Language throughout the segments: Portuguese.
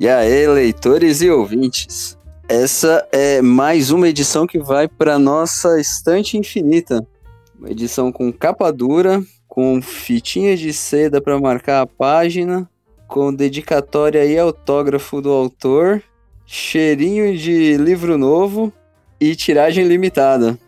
E aí, leitores e ouvintes. Essa é mais uma edição que vai para nossa estante infinita. Uma edição com capa dura, com fitinha de seda para marcar a página, com dedicatória e autógrafo do autor, cheirinho de livro novo e tiragem limitada.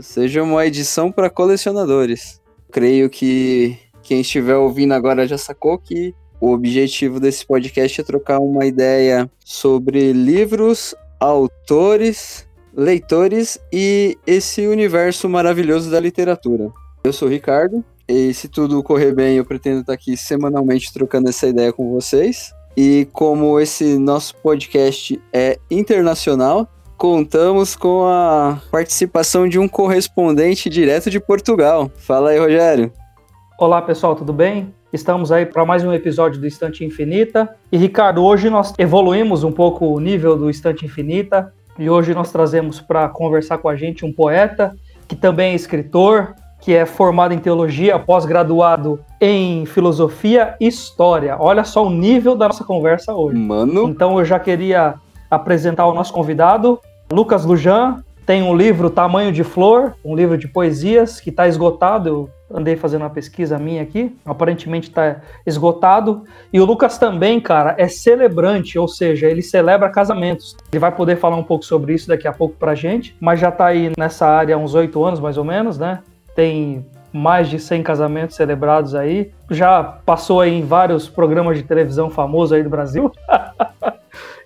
Seja uma edição para colecionadores. Creio que quem estiver ouvindo agora já sacou que o objetivo desse podcast é trocar uma ideia sobre livros, autores, leitores e esse universo maravilhoso da literatura. Eu sou o Ricardo e se tudo correr bem, eu pretendo estar aqui semanalmente trocando essa ideia com vocês. E como esse nosso podcast é internacional, contamos com a participação de um correspondente direto de Portugal. Fala aí, Rogério. Olá, pessoal, tudo bem? Estamos aí para mais um episódio do Estante Infinita. E Ricardo, hoje nós evoluímos um pouco o nível do Estante Infinita e hoje nós trazemos para conversar com a gente um poeta que também é escritor, que é formado em teologia, pós-graduado em filosofia e história. Olha só o nível da nossa conversa hoje. Mano. Então eu já queria apresentar o nosso convidado, Lucas Lujan. Tem um livro Tamanho de Flor, um livro de poesias que está esgotado. Eu andei fazendo uma pesquisa minha aqui, aparentemente está esgotado. E o Lucas também, cara, é celebrante, ou seja, ele celebra casamentos. Ele vai poder falar um pouco sobre isso daqui a pouco pra gente, mas já está aí nessa área há uns oito anos, mais ou menos, né? Tem mais de 100 casamentos celebrados aí. Já passou aí em vários programas de televisão famosos aí do Brasil.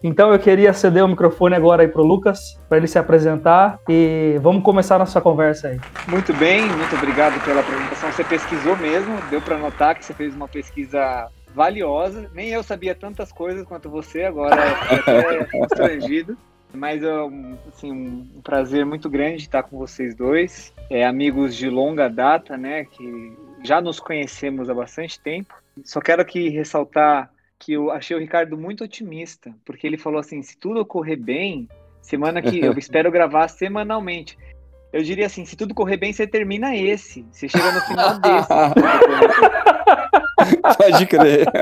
Então eu queria ceder o microfone agora aí pro Lucas, para ele se apresentar e vamos começar nossa conversa aí. Muito bem, muito obrigado pela apresentação. Você pesquisou mesmo, deu para notar que você fez uma pesquisa valiosa. Nem eu sabia tantas coisas quanto você, agora até constrangido. Mas é assim, um prazer muito grande estar com vocês dois, é, amigos de longa data, né? Que já nos conhecemos há bastante tempo. Só quero aqui ressaltar que eu achei o Ricardo muito otimista, porque ele falou assim: se tudo correr bem, semana que eu espero gravar semanalmente. Eu diria assim: se tudo correr bem, você termina esse. Você chega no final desse. Pode crer.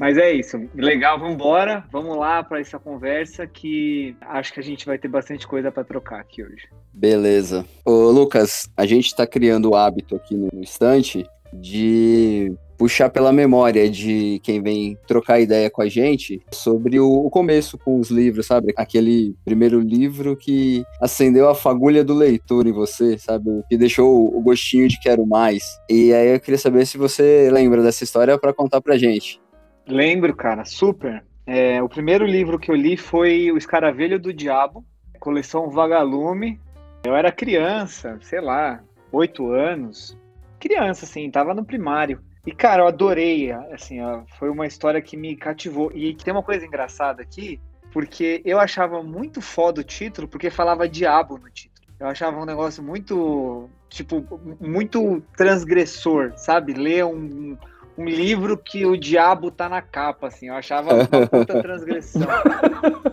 Mas é isso. Legal, vamos embora. Vamos lá para essa conversa que acho que a gente vai ter bastante coisa para trocar aqui hoje. Beleza. Ô, Lucas, a gente está criando o hábito aqui no instante de puxar pela memória de quem vem trocar ideia com a gente sobre o, começo com os livros, sabe? Aquele primeiro livro que acendeu a fagulha do leitor em você, sabe? Que deixou o gostinho de quero mais. E aí eu queria saber se você lembra dessa história para contar pra gente. Lembro, cara, super. É, o primeiro livro que eu li foi O Escaravelho do Diabo, coleção Vagalume. Eu era criança, sei lá, oito anos. Criança, assim, tava no primário. E, cara, eu adorei, assim, foi uma história que me cativou. E tem uma coisa engraçada aqui, porque eu achava muito foda o título, porque falava diabo no título. Eu achava um negócio muito, tipo, muito transgressor, sabe? Ler um, um livro que o diabo tá na capa, assim. Eu achava uma puta transgressão.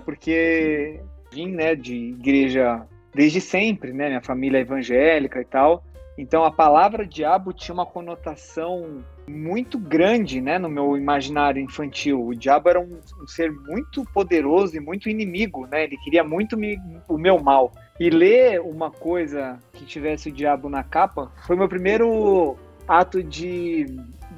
Porque vim, né, de igreja desde sempre, né? Minha família é evangélica e tal. Então a palavra diabo tinha uma conotação muito grande, né, no meu imaginário infantil. O diabo era um, um ser muito poderoso e muito inimigo, né? Ele queria muito me, o meu mal. E ler uma coisa que tivesse o diabo na capa foi meu primeiro ato de,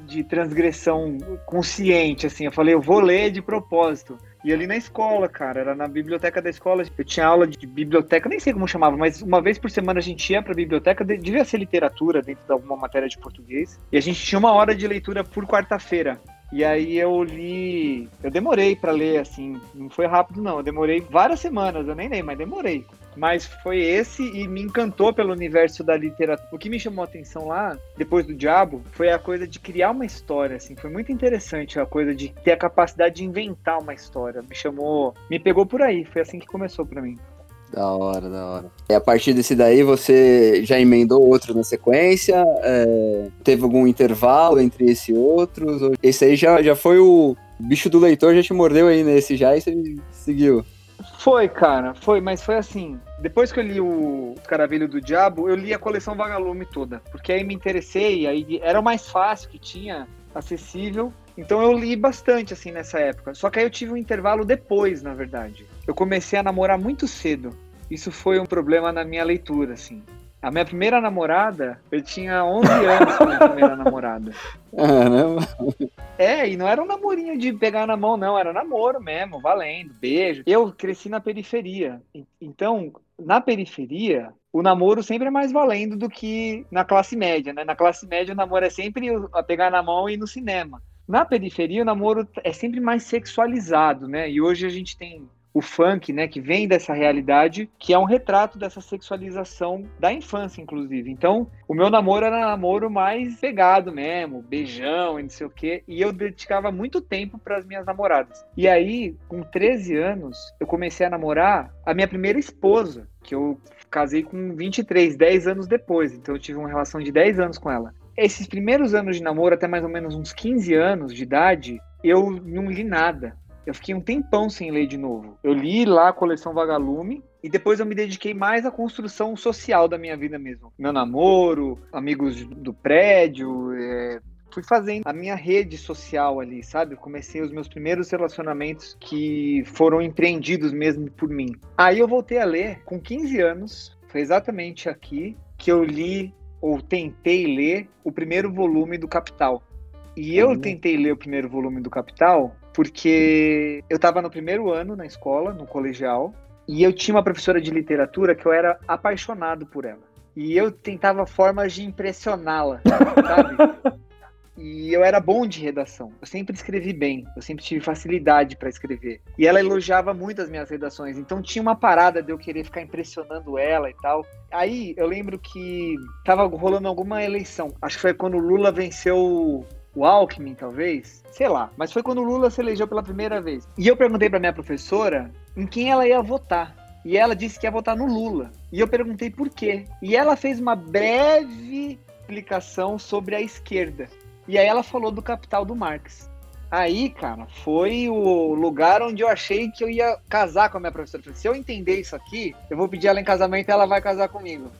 de transgressão consciente, assim. Eu falei, eu vou ler de propósito. E ali na escola, cara, era na biblioteca da escola. Eu tinha aula de biblioteca, nem sei como chamava, mas uma vez por semana a gente ia pra biblioteca, devia ser literatura dentro de alguma matéria de português. E a gente tinha uma hora de leitura por quarta-feira. E aí eu li. Eu demorei para ler, assim, não foi rápido, não. Eu demorei várias semanas, eu nem lembro, mas demorei. Mas foi esse e me encantou pelo universo da literatura. O que me chamou a atenção lá, depois do Diabo, foi a coisa de criar uma história, assim. Foi muito interessante a coisa de ter a capacidade de inventar uma história. Me chamou, me pegou por aí. Foi assim que começou para mim. Da hora, da hora. E a partir desse daí você já emendou outro na sequência? É, teve algum intervalo entre esse e outros? Esse aí já, já foi o bicho do leitor, já te mordeu aí nesse já e você seguiu? Foi, cara, foi, mas foi assim. Depois que eu li o Caravelho do Diabo, eu li a coleção Vagalume toda. Porque aí me interessei, aí era o mais fácil que tinha, acessível. Então eu li bastante assim nessa época. Só que aí eu tive um intervalo depois, na verdade. Eu comecei a namorar muito cedo. Isso foi um problema na minha leitura, assim. A minha primeira namorada, eu tinha 11 anos com a minha primeira namorada. Caramba. É, e não era um namorinho de pegar na mão, não, era namoro mesmo, valendo, beijo. Eu cresci na periferia. Então, na periferia, o namoro sempre é mais valendo do que na classe média, né? Na classe média, o namoro é sempre a pegar na mão e ir no cinema. Na periferia, o namoro é sempre mais sexualizado, né? E hoje a gente tem o funk, né, que vem dessa realidade, que é um retrato dessa sexualização da infância, inclusive. Então, o meu namoro era namoro mais pegado mesmo, beijão e não sei o quê, e eu dedicava muito tempo para as minhas namoradas. E aí, com 13 anos, eu comecei a namorar a minha primeira esposa, que eu casei com 23, 10 anos depois. Então, eu tive uma relação de 10 anos com ela. Esses primeiros anos de namoro, até mais ou menos uns 15 anos de idade, eu não li nada eu fiquei um tempão sem ler de novo. Eu li lá a coleção Vagalume e depois eu me dediquei mais à construção social da minha vida mesmo. Meu namoro, amigos do prédio, é... fui fazendo a minha rede social ali, sabe? Comecei os meus primeiros relacionamentos que foram empreendidos mesmo por mim. Aí eu voltei a ler com 15 anos, foi exatamente aqui que eu li ou tentei ler o primeiro volume do Capital. E eu uhum. tentei ler o primeiro volume do Capital porque eu estava no primeiro ano na escola, no colegial, e eu tinha uma professora de literatura que eu era apaixonado por ela. E eu tentava formas de impressioná-la, sabe? E eu era bom de redação. Eu sempre escrevi bem. Eu sempre tive facilidade para escrever. E ela elogiava muito as minhas redações. Então tinha uma parada de eu querer ficar impressionando ela e tal. Aí eu lembro que tava rolando alguma eleição. Acho que foi quando o Lula venceu o Alckmin, talvez, sei lá. Mas foi quando o Lula se elegeu pela primeira vez. E eu perguntei para minha professora em quem ela ia votar. E ela disse que ia votar no Lula. E eu perguntei por quê. E ela fez uma breve explicação sobre a esquerda. E aí ela falou do Capital do Marx. Aí, cara, foi o lugar onde eu achei que eu ia casar com a minha professora. Falei, se eu entender isso aqui, eu vou pedir ela em casamento e ela vai casar comigo.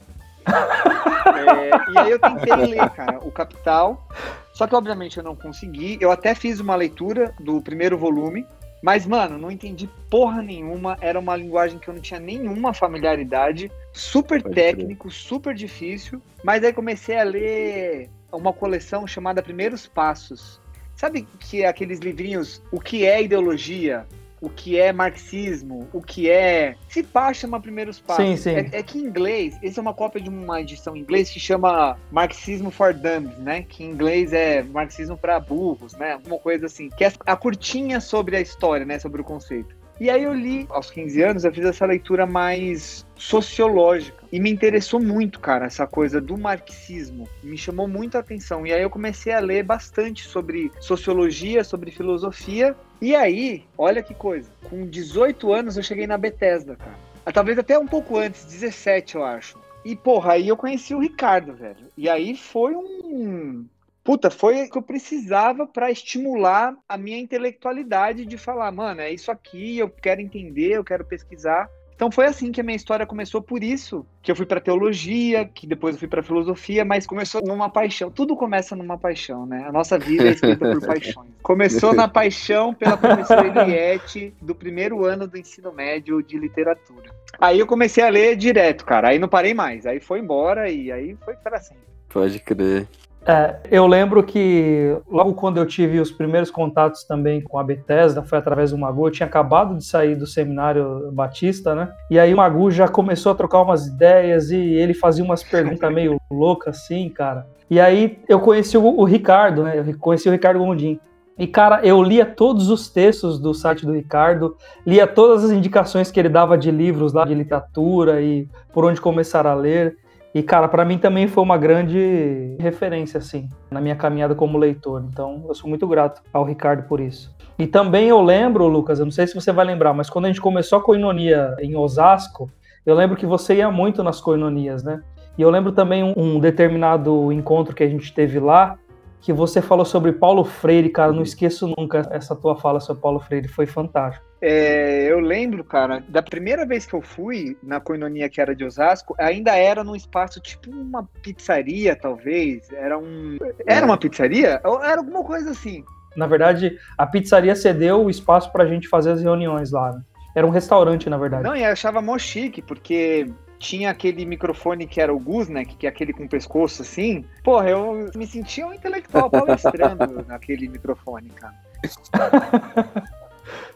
é, e aí eu tentei ler, cara, o Capital. Só que, obviamente, eu não consegui. Eu até fiz uma leitura do primeiro volume, mas, mano, não entendi porra nenhuma. Era uma linguagem que eu não tinha nenhuma familiaridade. Super Pode técnico, crer. super difícil. Mas aí comecei a ler uma coleção chamada Primeiros Passos. Sabe que é aqueles livrinhos O que é ideologia? O que é marxismo, o que é. Se pá, chama primeiros passos. Sim, sim. É, é, que em inglês, essa é uma cópia de uma edição em inglês que chama Marxismo for Dummies, né? Que em inglês é marxismo para burros, né? Uma coisa assim. Que é a curtinha sobre a história, né? Sobre o conceito. E aí eu li, aos 15 anos, eu fiz essa leitura mais sociológica. E me interessou muito, cara, essa coisa do marxismo. Me chamou muito a atenção. E aí eu comecei a ler bastante sobre sociologia, sobre filosofia. E aí, olha que coisa. Com 18 anos eu cheguei na Bethesda, cara. Ah, talvez até um pouco antes, 17, eu acho. E, porra, aí eu conheci o Ricardo, velho. E aí foi um puta, foi o que eu precisava para estimular a minha intelectualidade de falar, mano, é isso aqui, eu quero entender, eu quero pesquisar. Então foi assim que a minha história começou, por isso que eu fui para teologia, que depois eu fui para filosofia, mas começou numa paixão. Tudo começa numa paixão, né? A nossa vida é escrita por paixões. Começou na paixão pela professora Eliette do primeiro ano do ensino médio de literatura. Aí eu comecei a ler direto, cara. Aí não parei mais. Aí foi embora e aí foi para sempre. Pode crer. É, eu lembro que logo quando eu tive os primeiros contatos também com a Bethesda, foi através do Magu, eu tinha acabado de sair do seminário Batista, né? E aí o Magu já começou a trocar umas ideias e ele fazia umas perguntas meio loucas assim, cara. E aí eu conheci o, o Ricardo, né? Eu conheci o Ricardo Gondim. E, cara, eu lia todos os textos do site do Ricardo, lia todas as indicações que ele dava de livros lá de literatura e por onde começar a ler. E, cara, para mim também foi uma grande referência, assim, na minha caminhada como leitor. Então, eu sou muito grato ao Ricardo por isso. E também eu lembro, Lucas, eu não sei se você vai lembrar, mas quando a gente começou a coinonia em Osasco, eu lembro que você ia muito nas coinonias, né? E eu lembro também um, um determinado encontro que a gente teve lá, que você falou sobre Paulo Freire, cara, não esqueço nunca essa tua fala sobre Paulo Freire, foi fantástico. É, eu lembro, cara, da primeira vez que eu fui na coinonia que era de Osasco, ainda era num espaço tipo uma pizzaria, talvez. Era um. Era uma pizzaria? Era alguma coisa assim. Na verdade, a pizzaria cedeu o espaço pra gente fazer as reuniões lá. Né? Era um restaurante, na verdade. Não, e eu achava mó chique, porque tinha aquele microfone que era o Gooseneck, que é aquele com pescoço assim. Porra, eu me sentia um intelectual palestrando naquele microfone, cara.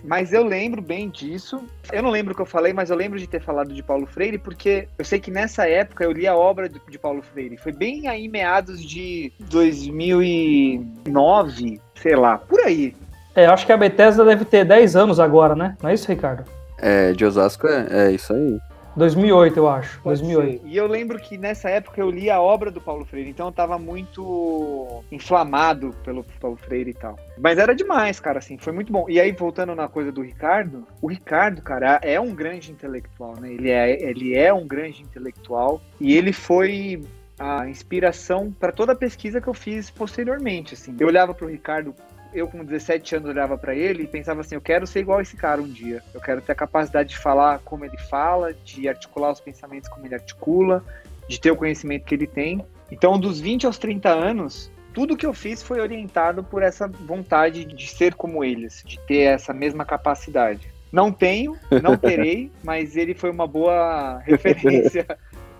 Mas eu lembro bem disso. Eu não lembro o que eu falei, mas eu lembro de ter falado de Paulo Freire, porque eu sei que nessa época eu li a obra de, Paulo Freire. Foi bem aí meados de 2009, sei lá, por aí. É, acho que a Bethesda deve ter 10 anos agora, né? Não é isso, Ricardo? É, de Osasco é, é isso aí. 2008, eu acho. Pode 2008. ser. E eu lembro que nessa época eu li a obra do Paulo Freire, então eu tava muito inflamado pelo Paulo Freire e tal. Mas era demais, cara, assim, foi muito bom. E aí, voltando na coisa do Ricardo, o Ricardo, cara, é um grande intelectual, né? Ele é, ele é um grande intelectual e ele foi a inspiração para toda a pesquisa que eu fiz posteriormente, assim. Eu olhava pro Ricardo eu com 17 anos olhava para ele e pensava assim, eu quero ser igual a esse cara um dia. Eu quero ter a capacidade de falar como ele fala, de articular os pensamentos como ele articula, de ter o conhecimento que ele tem. Então, dos 20 aos 30 anos, tudo que eu fiz foi orientado por essa vontade de ser como eles, de ter essa mesma capacidade. Não tenho, não terei, mas ele foi uma boa referência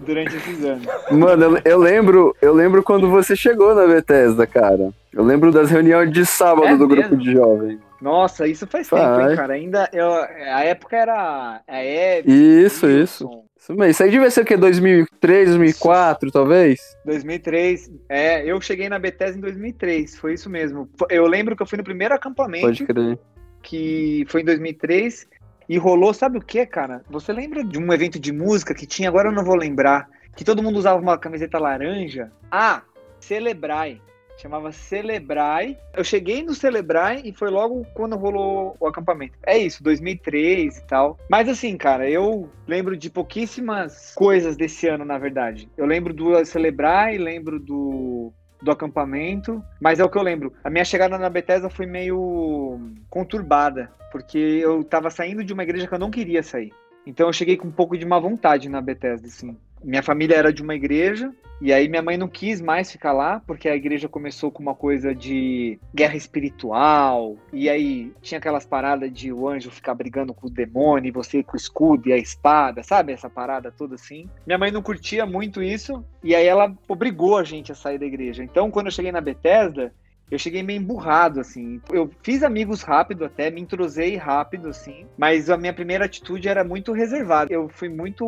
durante esses anos. Mano, eu, eu lembro, eu lembro quando você chegou na Bethesda, cara. Eu lembro das reuniões de sábado É do mesmo? grupo de jovens. Nossa, isso faz tempo, Faz. hein, cara? Ainda, eu, a época era a Hebe, Isso, isso. Isso mesmo. Isso aí devia ser o quê? 2003, 2004, talvez? 2003. É, eu cheguei na Bethesda em 2003, foi isso mesmo. Eu lembro que eu fui no primeiro acampamento, Pode crer. que foi em 2003, e rolou, sabe o que, cara? Você lembra de um evento de música que tinha, agora eu não vou lembrar, que todo mundo usava uma camiseta laranja? Ah, Celebrai. Chamava Celebrai. Eu cheguei no Celebrai e foi logo quando rolou o acampamento. É isso, 2003 e tal. Mas assim, cara, eu lembro de pouquíssimas coisas desse ano, na verdade. Eu lembro do Celebrai, lembro do do acampamento, mas é o que eu lembro. A minha chegada na Bethesda foi meio conturbada, porque eu tava saindo de uma igreja que eu não queria sair. Então eu cheguei com um pouco de má vontade na Bethesda, assim. Minha família era de uma igreja, e aí minha mãe não quis mais ficar lá, porque a igreja começou com uma coisa de guerra espiritual, e aí tinha aquelas paradas de o anjo ficar brigando com o demônio, e você com o escudo e a espada, sabe? Essa parada toda assim. Minha mãe não curtia muito isso, e aí ela obrigou a gente a sair da igreja. Então, quando eu cheguei na Bethesda, eu cheguei meio emburrado, assim. Eu fiz amigos rápido até, me entrosei rápido, assim. Mas a minha primeira atitude era muito reservada. Eu fui muito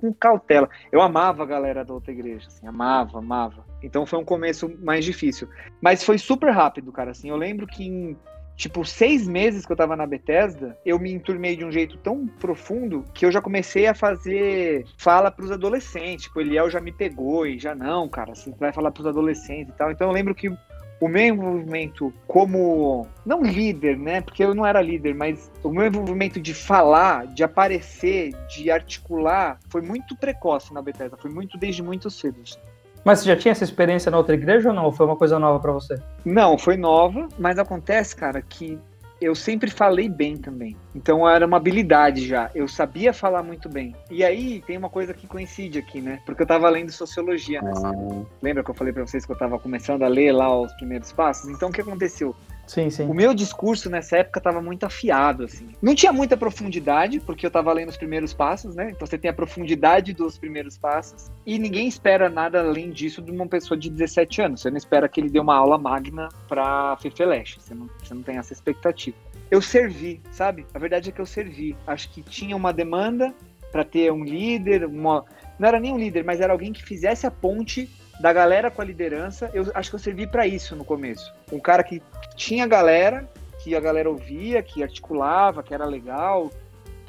com cautela. Eu amava a galera da outra igreja, assim. Amava, amava. Então foi um começo mais difícil. Mas foi super rápido, cara, assim. Eu lembro que em, tipo, seis meses que eu tava na Bethesda, eu me enturmei de um jeito tão profundo que eu já comecei a fazer fala pros adolescentes. Tipo, o Eliel já me pegou e já não, cara, assim, vai falar pros adolescentes e tal. Então eu lembro que o meu envolvimento como não líder, né? Porque eu não era líder, mas o meu envolvimento de falar, de aparecer, de articular, foi muito precoce na Bethesda, foi muito desde muito cedo. assim. Mas você já tinha essa experiência na outra igreja ou não? Ou foi uma coisa nova pra você? Não, foi nova, mas acontece, cara, que eu sempre falei bem também. Então era uma habilidade já. Eu sabia falar muito bem. E aí tem uma coisa que coincide aqui, né? Porque eu tava lendo sociologia, né? Ah, Lembra que eu falei pra vocês que eu tava começando a ler lá os primeiros passos? Então o que aconteceu? Sim, sim. O meu discurso nessa época estava muito afiado, assim. Não tinha muita profundidade, porque eu estava lendo os primeiros passos, né? Então você tem a profundidade dos primeiros passos. E ninguém espera nada além disso de uma pessoa de 17 anos. Você não espera que ele dê uma aula magna pra Fefeleche. Você não, você não tem essa expectativa. Eu servi, sabe? A verdade é que eu servi. Acho que tinha uma demanda para ter um líder, uma... não era nem um líder, mas era alguém que fizesse a ponte da galera com a liderança. Eu acho que eu servi para isso no começo. Um cara que tinha galera, que a galera ouvia, que articulava, que era legal,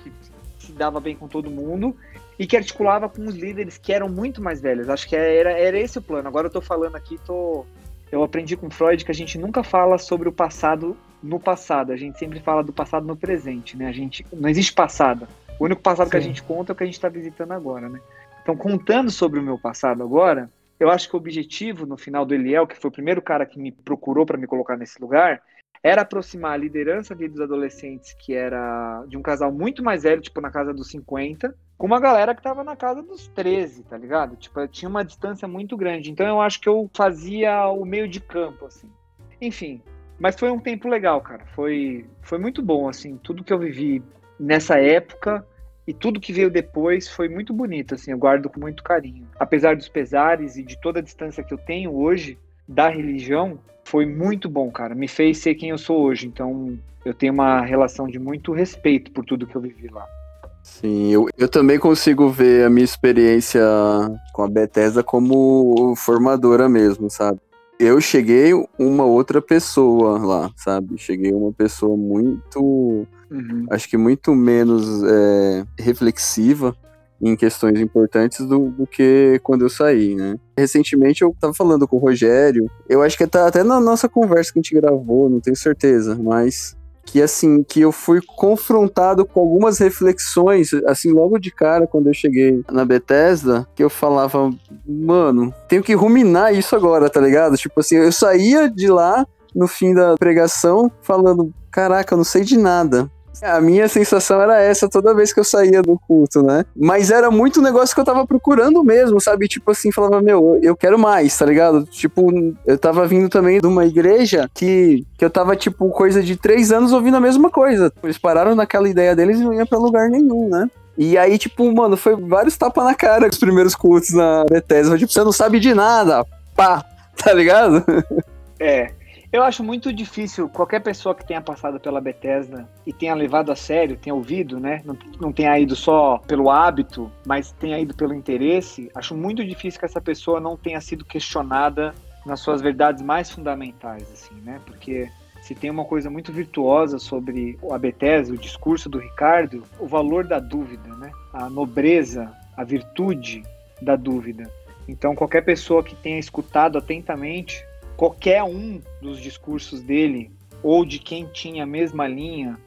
que se dava bem com todo mundo e que articulava com os líderes que eram muito mais velhos. Acho que era, era esse o plano. Agora eu tô falando aqui, tô eu aprendi com Freud que a gente nunca fala sobre o passado no passado, a gente sempre fala do passado no presente, né? A gente não existe passado. O único passado que a Sim. gente conta é o que a gente está visitando agora, né? Então, contando sobre o meu passado agora, eu acho que o objetivo no final do Eliel, que foi o primeiro cara que me procurou para me colocar nesse lugar, era aproximar a liderança ali dos adolescentes, que era de um casal muito mais velho, tipo na casa dos 50, com uma galera que tava na casa dos 13, tá ligado? Tipo, tinha uma distância muito grande. Então eu acho que eu fazia o meio de campo, assim. Enfim, Mas foi um tempo legal, cara. Foi, foi muito bom, assim. Tudo que eu vivi nessa época e tudo que veio depois foi muito bonito, assim. Eu guardo com muito carinho. Apesar dos pesares e de toda a distância que eu tenho hoje da religião, foi muito bom, cara. Me fez ser quem eu sou hoje. Então, eu tenho uma relação de muito respeito por tudo que eu vivi lá. Sim, eu, eu também consigo ver a minha experiência com a Bethesda como formadora mesmo, sabe? Eu cheguei uma outra pessoa lá, sabe? Cheguei uma pessoa muito. Uhum. Acho que muito menos é, reflexiva em questões importantes do, do, que quando eu saí, né? Recentemente eu tava falando com o Rogério, eu acho que tá até na nossa conversa que a gente gravou, não tenho certeza, mas que assim, que eu fui confrontado com algumas reflexões, assim, logo de cara, quando eu cheguei na Bethesda, que eu falava, mano, tenho que ruminar isso agora, tá ligado? Tipo assim, eu saía de lá no fim da pregação falando, caraca, eu não sei de nada. A minha sensação era essa toda vez que eu saía do culto, né? Mas era muito negócio que eu tava procurando mesmo, sabe? Tipo assim, falava, meu, eu quero mais, tá ligado? Tipo, eu tava vindo também de uma igreja que, que eu tava, tipo, coisa de três anos ouvindo a mesma coisa. Eles pararam naquela ideia deles e não ia pra lugar nenhum, né? E aí, tipo, mano, foi vários tapas na cara os primeiros cultos na Bethesda. Tipo, você não sabe de nada, pá, tá ligado? É, eu acho muito difícil qualquer pessoa que tenha passado pela Bethesda e tenha levado a sério, tenha ouvido, né? Não, não tenha ido só pelo hábito, mas tenha ido pelo interesse. Acho muito difícil que essa pessoa não tenha sido questionada nas suas verdades mais fundamentais, assim, né? Porque se tem uma coisa muito virtuosa sobre a Bethesda, o discurso do Ricardo, o valor da dúvida, né? A nobreza, a virtude da dúvida. Então, qualquer pessoa que tenha escutado atentamente qualquer um dos discursos dele ou de quem tinha a mesma linha,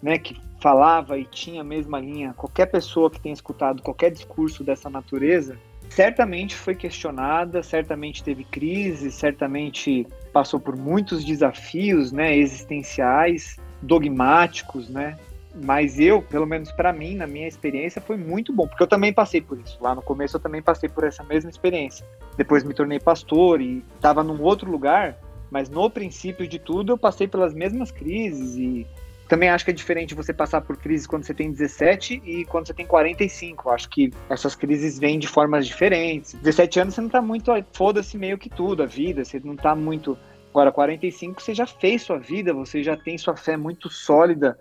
né, que falava e tinha a mesma linha, qualquer pessoa que tenha escutado qualquer discurso dessa natureza, certamente foi questionada, certamente teve crise, certamente passou por muitos desafios, né, existenciais, dogmáticos, né, mas eu, pelo menos para mim, na minha experiência, foi muito bom, porque eu também passei por isso. Lá no começo eu também passei por essa mesma experiência. Depois me tornei pastor e estava num outro lugar, mas no princípio de tudo eu passei pelas mesmas crises e também acho que é diferente você passar por crises quando você tem 17 e quando você tem 45. Acho que essas crises vêm de formas diferentes. 17 anos você não tá muito, foda-se meio que tudo, a vida, você não tá muito. Agora, 45 você já fez sua vida, você já tem sua fé muito sólida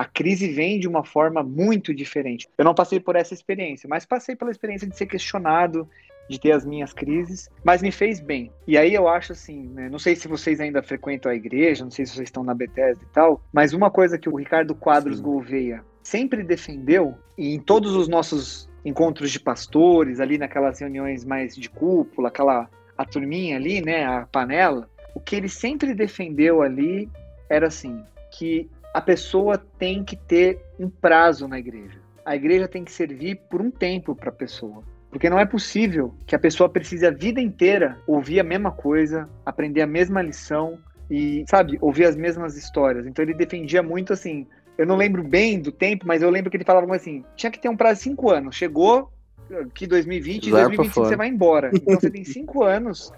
a crise vem de uma forma muito diferente. Eu não passei por essa experiência, mas passei pela experiência de ser questionado, de ter as minhas crises, mas me fez bem. E aí eu acho assim, né, não sei se vocês ainda frequentam a igreja, não sei se vocês estão na Bethesda e tal, mas uma coisa que o Ricardo Quadros Sim. Gouveia sempre defendeu, e em todos os nossos encontros de pastores, ali naquelas reuniões mais de cúpula, aquela a turminha ali, né, a panela, o que ele sempre defendeu ali era assim, que a pessoa tem que ter um prazo na igreja. A igreja tem que servir por um tempo para a pessoa. Porque não é possível que a pessoa precise a vida inteira ouvir a mesma coisa, aprender a mesma lição e, sabe, ouvir as mesmas histórias. Então ele defendia muito assim. Eu não lembro bem do tempo, mas eu lembro que ele falava assim: tinha que ter um prazo de cinco anos. Chegou, que 2020 e 2025 você vai embora. Então você tem cinco anos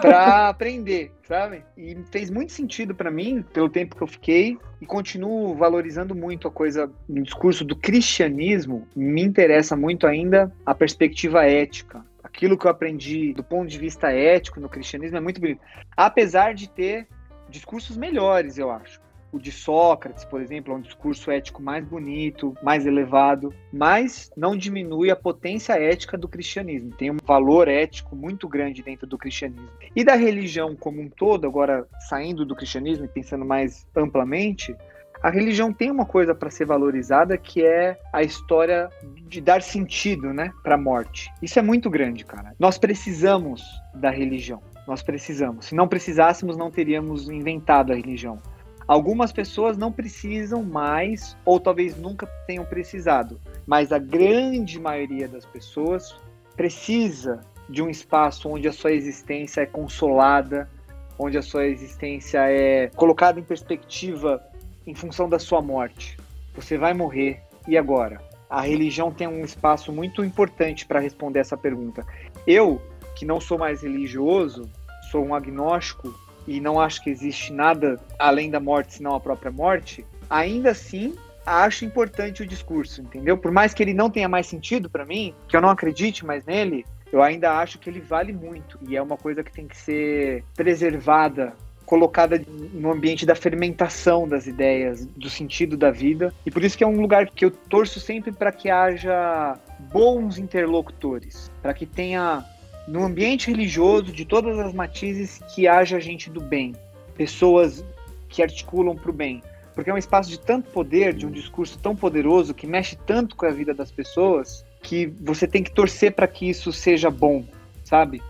para aprender, sabe? E fez muito sentido para mim, pelo tempo que eu fiquei, e continuo valorizando muito a coisa no discurso do cristianismo. Me interessa muito ainda a perspectiva ética. Aquilo que eu aprendi do ponto de vista ético no cristianismo é muito bonito. Apesar de ter discursos melhores, eu acho. O de Sócrates, por exemplo, é um discurso ético mais bonito, mais elevado, mas não diminui a potência ética do cristianismo. Tem um valor ético muito grande dentro do cristianismo. E da religião como um todo, agora saindo do cristianismo e pensando mais amplamente, a religião tem uma coisa para ser valorizada que é a história de dar sentido, né, para a morte. Isso é muito grande, cara. Nós precisamos da religião. Nós precisamos. Se não precisássemos, não teríamos inventado a religião. Algumas pessoas não precisam mais, ou talvez nunca tenham precisado, mas a grande maioria das pessoas precisa de um espaço onde a sua existência é consolada, onde a sua existência é colocada em perspectiva em função da sua morte. Você vai morrer, e agora? A religião tem um espaço muito importante para responder essa pergunta. Eu, que não sou mais religioso, sou um agnóstico, e não acho que existe nada além da morte senão a própria morte, ainda assim acho importante o discurso, entendeu? Por mais que ele não tenha mais sentido para mim, que eu não acredite mais nele, eu ainda acho que ele vale muito e é uma coisa que tem que ser preservada, colocada no ambiente da fermentação das ideias, do sentido da vida. E por isso que é um lugar que eu torço sempre para que haja bons interlocutores, para que tenha no ambiente religioso de todas as matizes que haja gente do bem, pessoas que articulam para o bem porque é um espaço de tanto poder, de um discurso tão poderoso que mexe tanto com a vida das pessoas, que você tem que torcer para que isso seja bom, sabe?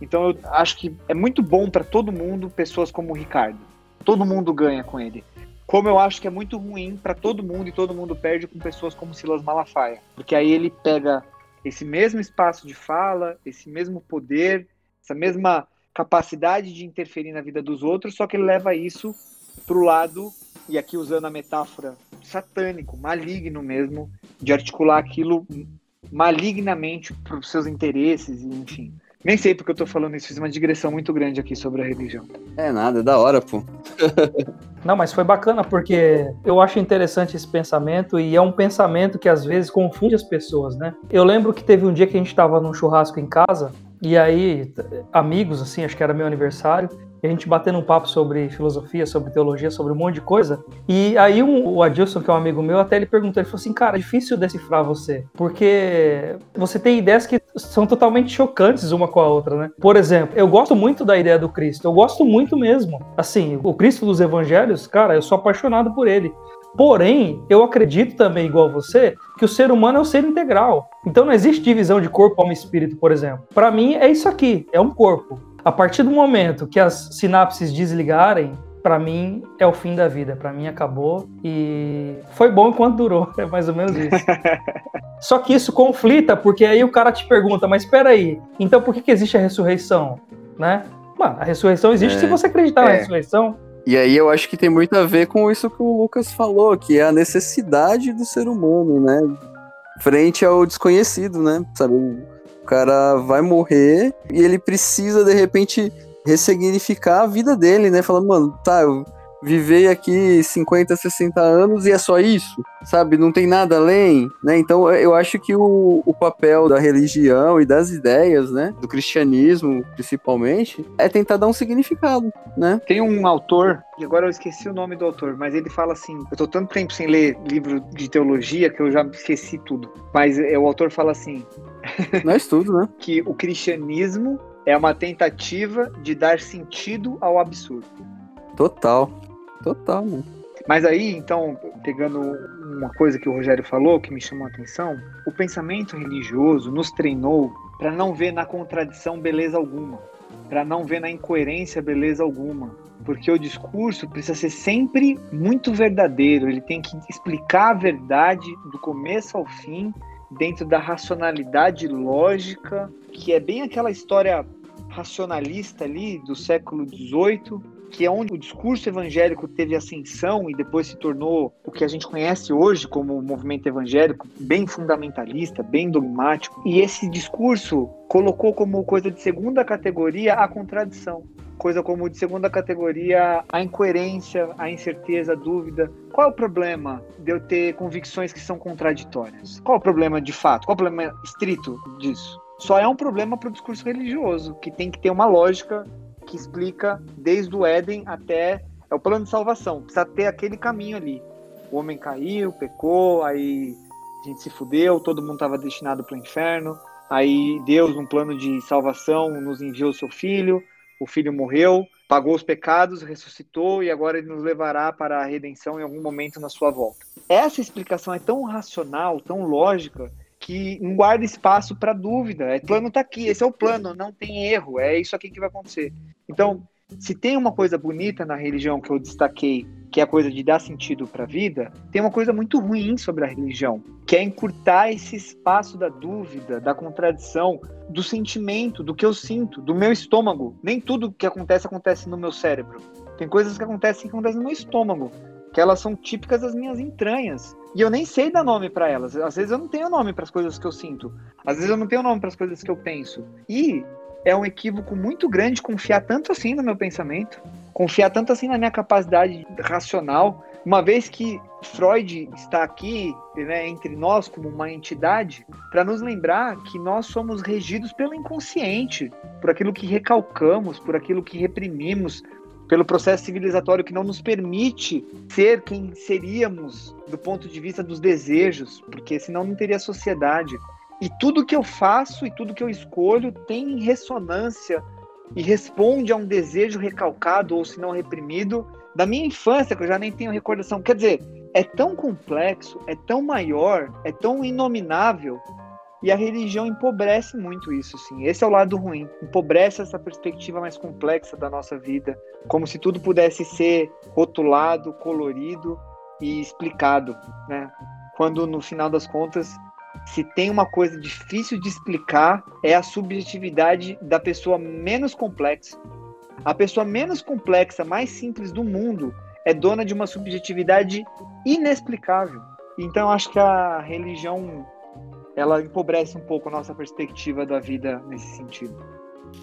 Então eu acho que é muito bom para todo mundo pessoas como o Ricardo. Todo mundo ganha com ele. Como eu acho que é muito ruim para todo mundo e todo mundo perde com pessoas como Silas Malafaia, porque aí ele pega esse mesmo espaço de fala, esse mesmo poder, essa mesma capacidade de interferir na vida dos outros, só que ele leva isso para o lado e aqui usando a metáfora satânico, maligno mesmo, de articular aquilo malignamente para os seus interesses, enfim. Nem sei porque eu tô falando isso, fiz uma digressão muito grande aqui sobre a religião. É nada, é da hora, pô. Não, mas foi bacana porque eu acho interessante esse pensamento e é um pensamento que às vezes confunde as pessoas, né? Eu lembro que teve um dia que a gente tava num churrasco em casa e aí amigos assim, acho que era meu aniversário, a gente batendo um papo sobre filosofia, sobre teologia, sobre um monte de coisa. E aí um, o Adilson, que é um amigo meu, até ele perguntou, ele falou assim, cara, é difícil decifrar você, porque você tem ideias que são totalmente chocantes uma com a outra, né? Por exemplo, eu gosto muito da ideia do Cristo, eu gosto muito mesmo. Assim, o Cristo dos Evangelhos, cara, eu sou apaixonado por ele. Porém, eu acredito também, igual você, que o ser humano é um ser integral. Então não existe divisão de corpo, alma e espírito, por exemplo. Para mim é isso aqui, é um corpo. A partir do momento que as sinapses desligarem, para mim é o fim da vida. Para mim acabou e foi bom enquanto durou. É mais ou menos isso. Só que isso conflita porque aí o cara te pergunta, mas espera aí, então por que, que existe a ressurreição, né? Mano, a ressurreição existe é, se você acreditar é. na ressurreição. E aí eu acho que tem muito a ver com isso que o Lucas falou, que é a necessidade do ser humano, né? Frente ao desconhecido, né? Sabe, cara vai morrer e ele precisa, de repente, ressignificar a vida dele, né? Falando, mano, tá, eu vivei aqui 50, 60 anos e é só isso, sabe? Não tem nada além, né? Então eu acho que o, o papel da religião e das ideias, né? Do cristianismo, principalmente, é tentar dar um significado, né? Tem um autor, e agora eu esqueci o nome do autor, mas ele fala assim: eu tô tanto tempo sem ler livro de teologia que eu já esqueci tudo. Mas é, o autor fala assim: Nós tudo, né? que o cristianismo é uma tentativa de dar sentido ao absurdo. Total. Total, mano. Mas aí, então, pegando uma coisa que o Rogério falou que me chamou a atenção, o pensamento religioso nos treinou para não ver na contradição beleza alguma, para não ver na incoerência beleza alguma, porque o discurso precisa ser sempre muito verdadeiro, ele tem que explicar a verdade do começo ao fim dentro da racionalidade lógica, que é bem aquela história racionalista ali do século XVIII, que é onde o discurso evangélico teve ascensão e depois se tornou o que a gente conhece hoje como movimento evangélico, bem fundamentalista, bem dogmático. E esse discurso colocou como coisa de segunda categoria a contradição. Coisa como de segunda categoria a incoerência, a incerteza, a dúvida. Qual é o problema de eu ter convicções que são contraditórias? Qual é o problema de fato? Qual é o problema estrito disso? Só é um problema para o discurso religioso, que tem que ter uma lógica que explica desde o Éden até é o plano de salvação. Precisa ter aquele caminho ali. O homem caiu, pecou, aí a gente se fudeu, todo mundo estava destinado para o inferno. Aí Deus, num plano de salvação, nos enviou o seu filho. O filho morreu, pagou os pecados, ressuscitou e agora ele nos levará para a redenção em algum momento na sua volta. Essa explicação é tão racional, tão lógica, que não guarda espaço para dúvida. É, o plano está aqui, esse é o plano, não tem erro, é isso aqui que vai acontecer. Então, se tem uma coisa bonita na religião que eu destaquei, que é a coisa de dar sentido para a vida, tem uma coisa muito ruim sobre a religião, que é encurtar esse espaço da dúvida, da contradição, do sentimento, do que eu sinto, do meu estômago. Nem tudo que acontece acontece no meu cérebro. Tem coisas que acontecem que acontecem no meu estômago, que elas são típicas das minhas entranhas. E eu nem sei dar nome para elas. Às vezes eu não tenho nome para as coisas que eu sinto. Às vezes eu não tenho nome para as coisas que eu penso. E é um equívoco muito grande confiar tanto assim no meu pensamento. confiar tanto assim na minha capacidade racional, uma vez que Freud está aqui né, entre nós como uma entidade, para nos lembrar que nós somos regidos pelo inconsciente, por aquilo que recalcamos, por aquilo que reprimimos, pelo processo civilizatório que não nos permite ser quem seríamos do ponto de vista dos desejos, porque senão não teria sociedade. E tudo que eu faço e tudo que eu escolho tem ressonância e responde a um desejo recalcado ou se não reprimido da minha infância, que eu já nem tenho recordação. Quer dizer, é tão complexo, é tão maior, é tão inominável e a religião empobrece muito isso, sim. Esse é o lado ruim. Empobrece essa perspectiva mais complexa da nossa vida, como se tudo pudesse ser rotulado, colorido e explicado, né? Quando no final das contas, se tem uma coisa difícil de explicar, é a subjetividade da pessoa menos complexa. A pessoa menos complexa, mais simples do mundo, é dona de uma subjetividade inexplicável. Então acho que a religião ela empobrece um pouco a nossa perspectiva da vida nesse sentido.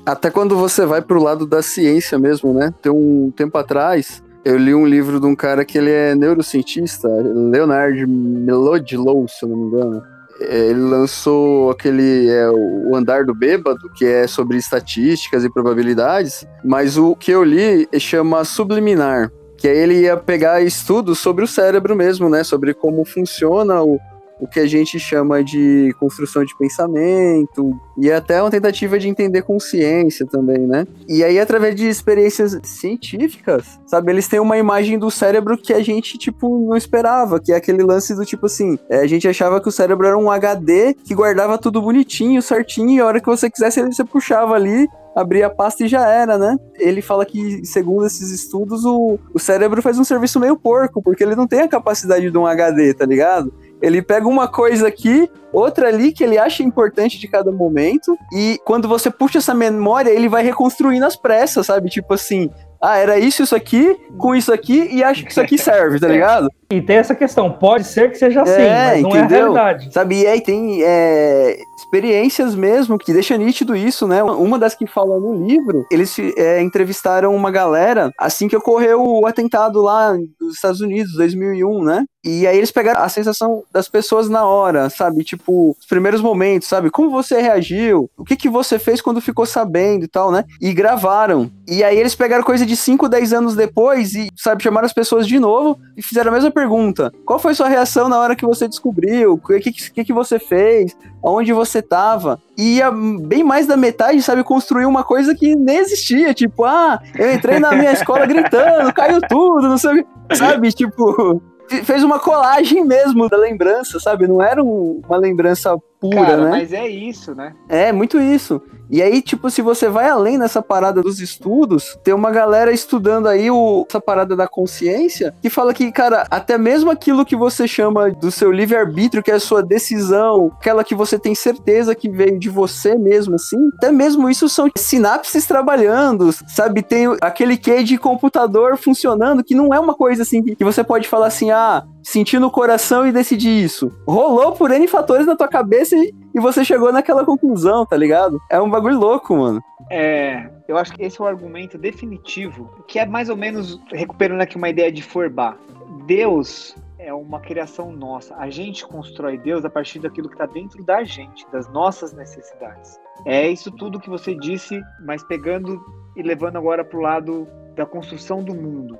Até quando você vai para o lado da ciência mesmo, né? Tem um tempo atrás, eu li um livro de um cara que ele é neurocientista, Leonard Melodlow, se eu não me engano. Ele lançou aquele é, o Andar do Bêbado, que é sobre estatísticas e probabilidades, mas o que eu li chama Subliminar, que aí ele ia pegar estudos sobre o cérebro mesmo, né? Sobre como funciona o, o que a gente chama de construção de pensamento, e até uma tentativa de entender consciência também, né? E aí, através de experiências científicas, sabe, eles têm uma imagem do cérebro que a gente, tipo, não esperava, que é aquele lance do tipo assim, é, a gente achava que o cérebro era um HD que guardava tudo bonitinho, certinho, e a hora que você quisesse, você puxava ali, abria a pasta e já era, né? Ele fala que, segundo esses estudos, o, o cérebro faz um serviço meio porco, porque ele não tem a capacidade de um HD, tá ligado? Ele pega uma coisa aqui, outra ali que ele acha importante de cada momento, e quando você puxa essa memória, ele vai reconstruindo as pressas, sabe? Tipo assim, ah, era isso, isso aqui, com isso aqui, e acho que isso aqui serve, tá ligado? E tem essa questão, pode ser que seja assim, é, mas não entendeu? é a realidade. Sabe, e aí tem é, experiências mesmo que deixa nítido isso, né? Uma das que fala no livro, eles é, entrevistaram uma galera assim que ocorreu o atentado lá nos Estados Unidos, 2001, né? E aí eles pegaram a sensação das pessoas na hora, sabe? Tipo, os primeiros momentos, sabe? Como você reagiu? O que, que você fez quando ficou sabendo e tal, né? E gravaram. E aí eles pegaram coisa de 5, 10 anos depois e, sabe, chamaram as pessoas de novo e fizeram a mesma pergunta. Qual foi sua reação na hora que você descobriu? O que, que, que você fez? Onde você tava? E a, bem mais da metade, sabe, construiu uma coisa que nem existia. Tipo, ah, eu entrei na minha escola gritando, caiu tudo, não sei o que. Sabe, tipo fez uma colagem mesmo da lembrança, sabe? Não era um, uma lembrança pura, Cara, né? Mas é isso, né? É, muito isso. E aí, tipo, se você vai além nessa parada dos estudos, tem uma galera estudando aí o, essa parada da consciência que fala que, cara, até mesmo aquilo que você chama do seu livre-arbítrio, que é a sua decisão, aquela que você tem certeza que veio de você mesmo, assim, até mesmo isso são sinapses trabalhando, sabe? Tem aquele que de computador funcionando, que não é uma coisa assim que você pode falar assim, ah, senti no coração e decidi isso. Rolou por N fatores na tua cabeça e, e você chegou naquela conclusão, tá ligado? É um bagulho louco, mano. É, eu acho que esse é o argumento definitivo, que é mais ou menos recuperando aqui uma ideia de Forbach. Deus é uma criação nossa. A gente constrói Deus a partir daquilo que está dentro da gente, das nossas necessidades. É isso tudo que você disse, mas pegando e levando agora para o lado da construção do mundo.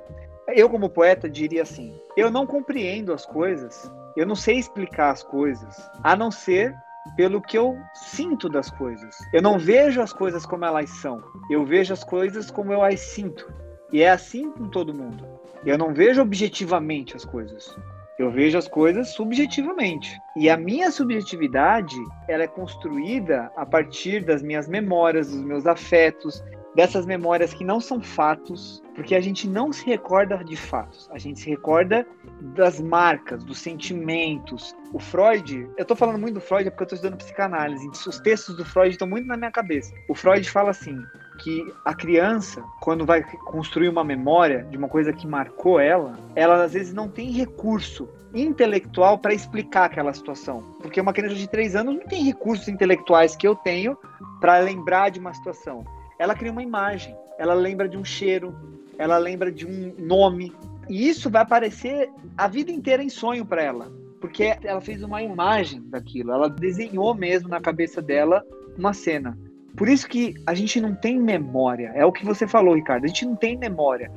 Eu, como poeta, diria assim: eu não compreendo as coisas, eu não sei explicar as coisas, a não ser pelo que eu sinto das coisas. Eu não vejo as coisas como elas são, eu vejo as coisas como eu as sinto. E é assim com todo mundo. Eu não vejo objetivamente as coisas. Eu vejo as coisas subjetivamente. E a minha subjetividade, ela é construída a partir das minhas memórias, dos meus afetos, dessas memórias que não são fatos, porque a gente não se recorda de fatos, a gente se recorda das marcas, dos sentimentos. O Freud, eu tô falando muito do Freud porque eu tô estudando psicanálise, os textos do Freud estão muito na minha cabeça. O Freud fala assim, que a criança, quando vai construir uma memória de uma coisa que marcou ela, ela às vezes não tem recurso intelectual para explicar aquela situação. Porque uma criança de três anos não tem recursos intelectuais que eu tenho para lembrar de uma situação ela cria uma imagem, ela lembra de um cheiro, ela lembra de um nome. E isso vai aparecer a vida inteira em sonho para ela. Porque ela fez uma imagem daquilo, ela desenhou mesmo na cabeça dela uma cena. Por isso que a gente não tem memória. É o que você falou, Ricardo. A gente não tem memória.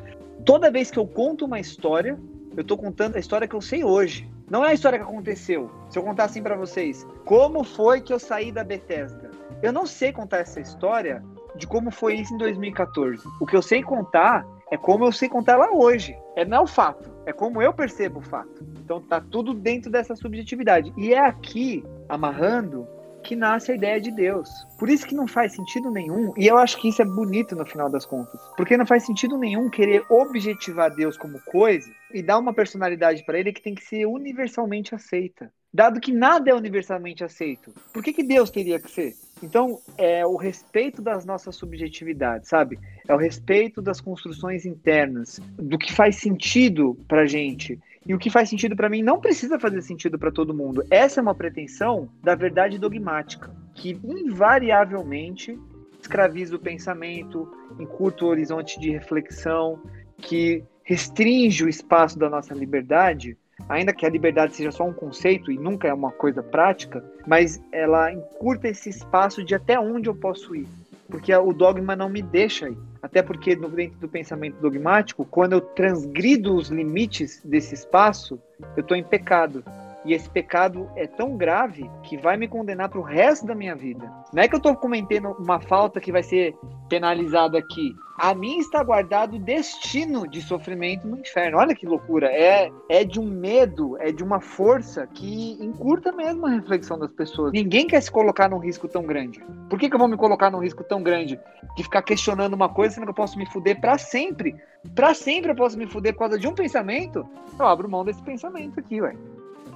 Toda vez que eu conto uma história, eu estou contando a história que eu sei hoje. Não é a história que aconteceu. Se eu contar assim para vocês, como foi que eu saí da Bethesda? Eu não sei contar essa história de como foi isso em 2014. O que eu sei contar é como eu sei contar ela hoje. É não o fato, é como eu percebo o fato. Então tá tudo dentro dessa subjetividade. E é aqui, amarrando, que nasce a ideia de Deus. Por isso que não faz sentido nenhum, e eu acho que isso é bonito no final das contas, porque não faz sentido nenhum querer objetivar Deus como coisa e dar uma personalidade para ele que tem que ser universalmente aceita. Dado que nada é universalmente aceito, por que, que Deus teria que ser? Então, é o respeito das nossas subjetividades, sabe? É o respeito das construções internas, do que faz sentido pra gente e o que faz sentido para mim não precisa fazer sentido para todo mundo. Essa é uma pretensão da verdade dogmática, que invariavelmente escraviza o pensamento, encurta o horizonte de reflexão, que restringe o espaço da nossa liberdade, ainda que a liberdade seja só um conceito e nunca é uma coisa prática, mas ela encurta esse espaço de até onde eu posso ir, porque o dogma não me deixa ir. Até porque, dentro do pensamento dogmático, quando eu transgrido os limites desse espaço, eu estou em pecado. E esse pecado é tão grave que vai me condenar para o resto da minha vida. Não é que eu estou cometendo uma falta que vai ser penalizada aqui. A mim está guardado o destino de sofrimento no inferno. Olha que loucura. É, é de um medo, é de uma força que encurta mesmo a reflexão das pessoas. Ninguém quer se colocar num risco tão grande. Por que, que eu vou me colocar num risco tão grande de ficar questionando uma coisa sendo que eu posso me fuder para sempre? Para sempre eu posso me fuder por causa de um pensamento? Eu abro mão desse pensamento aqui, ué.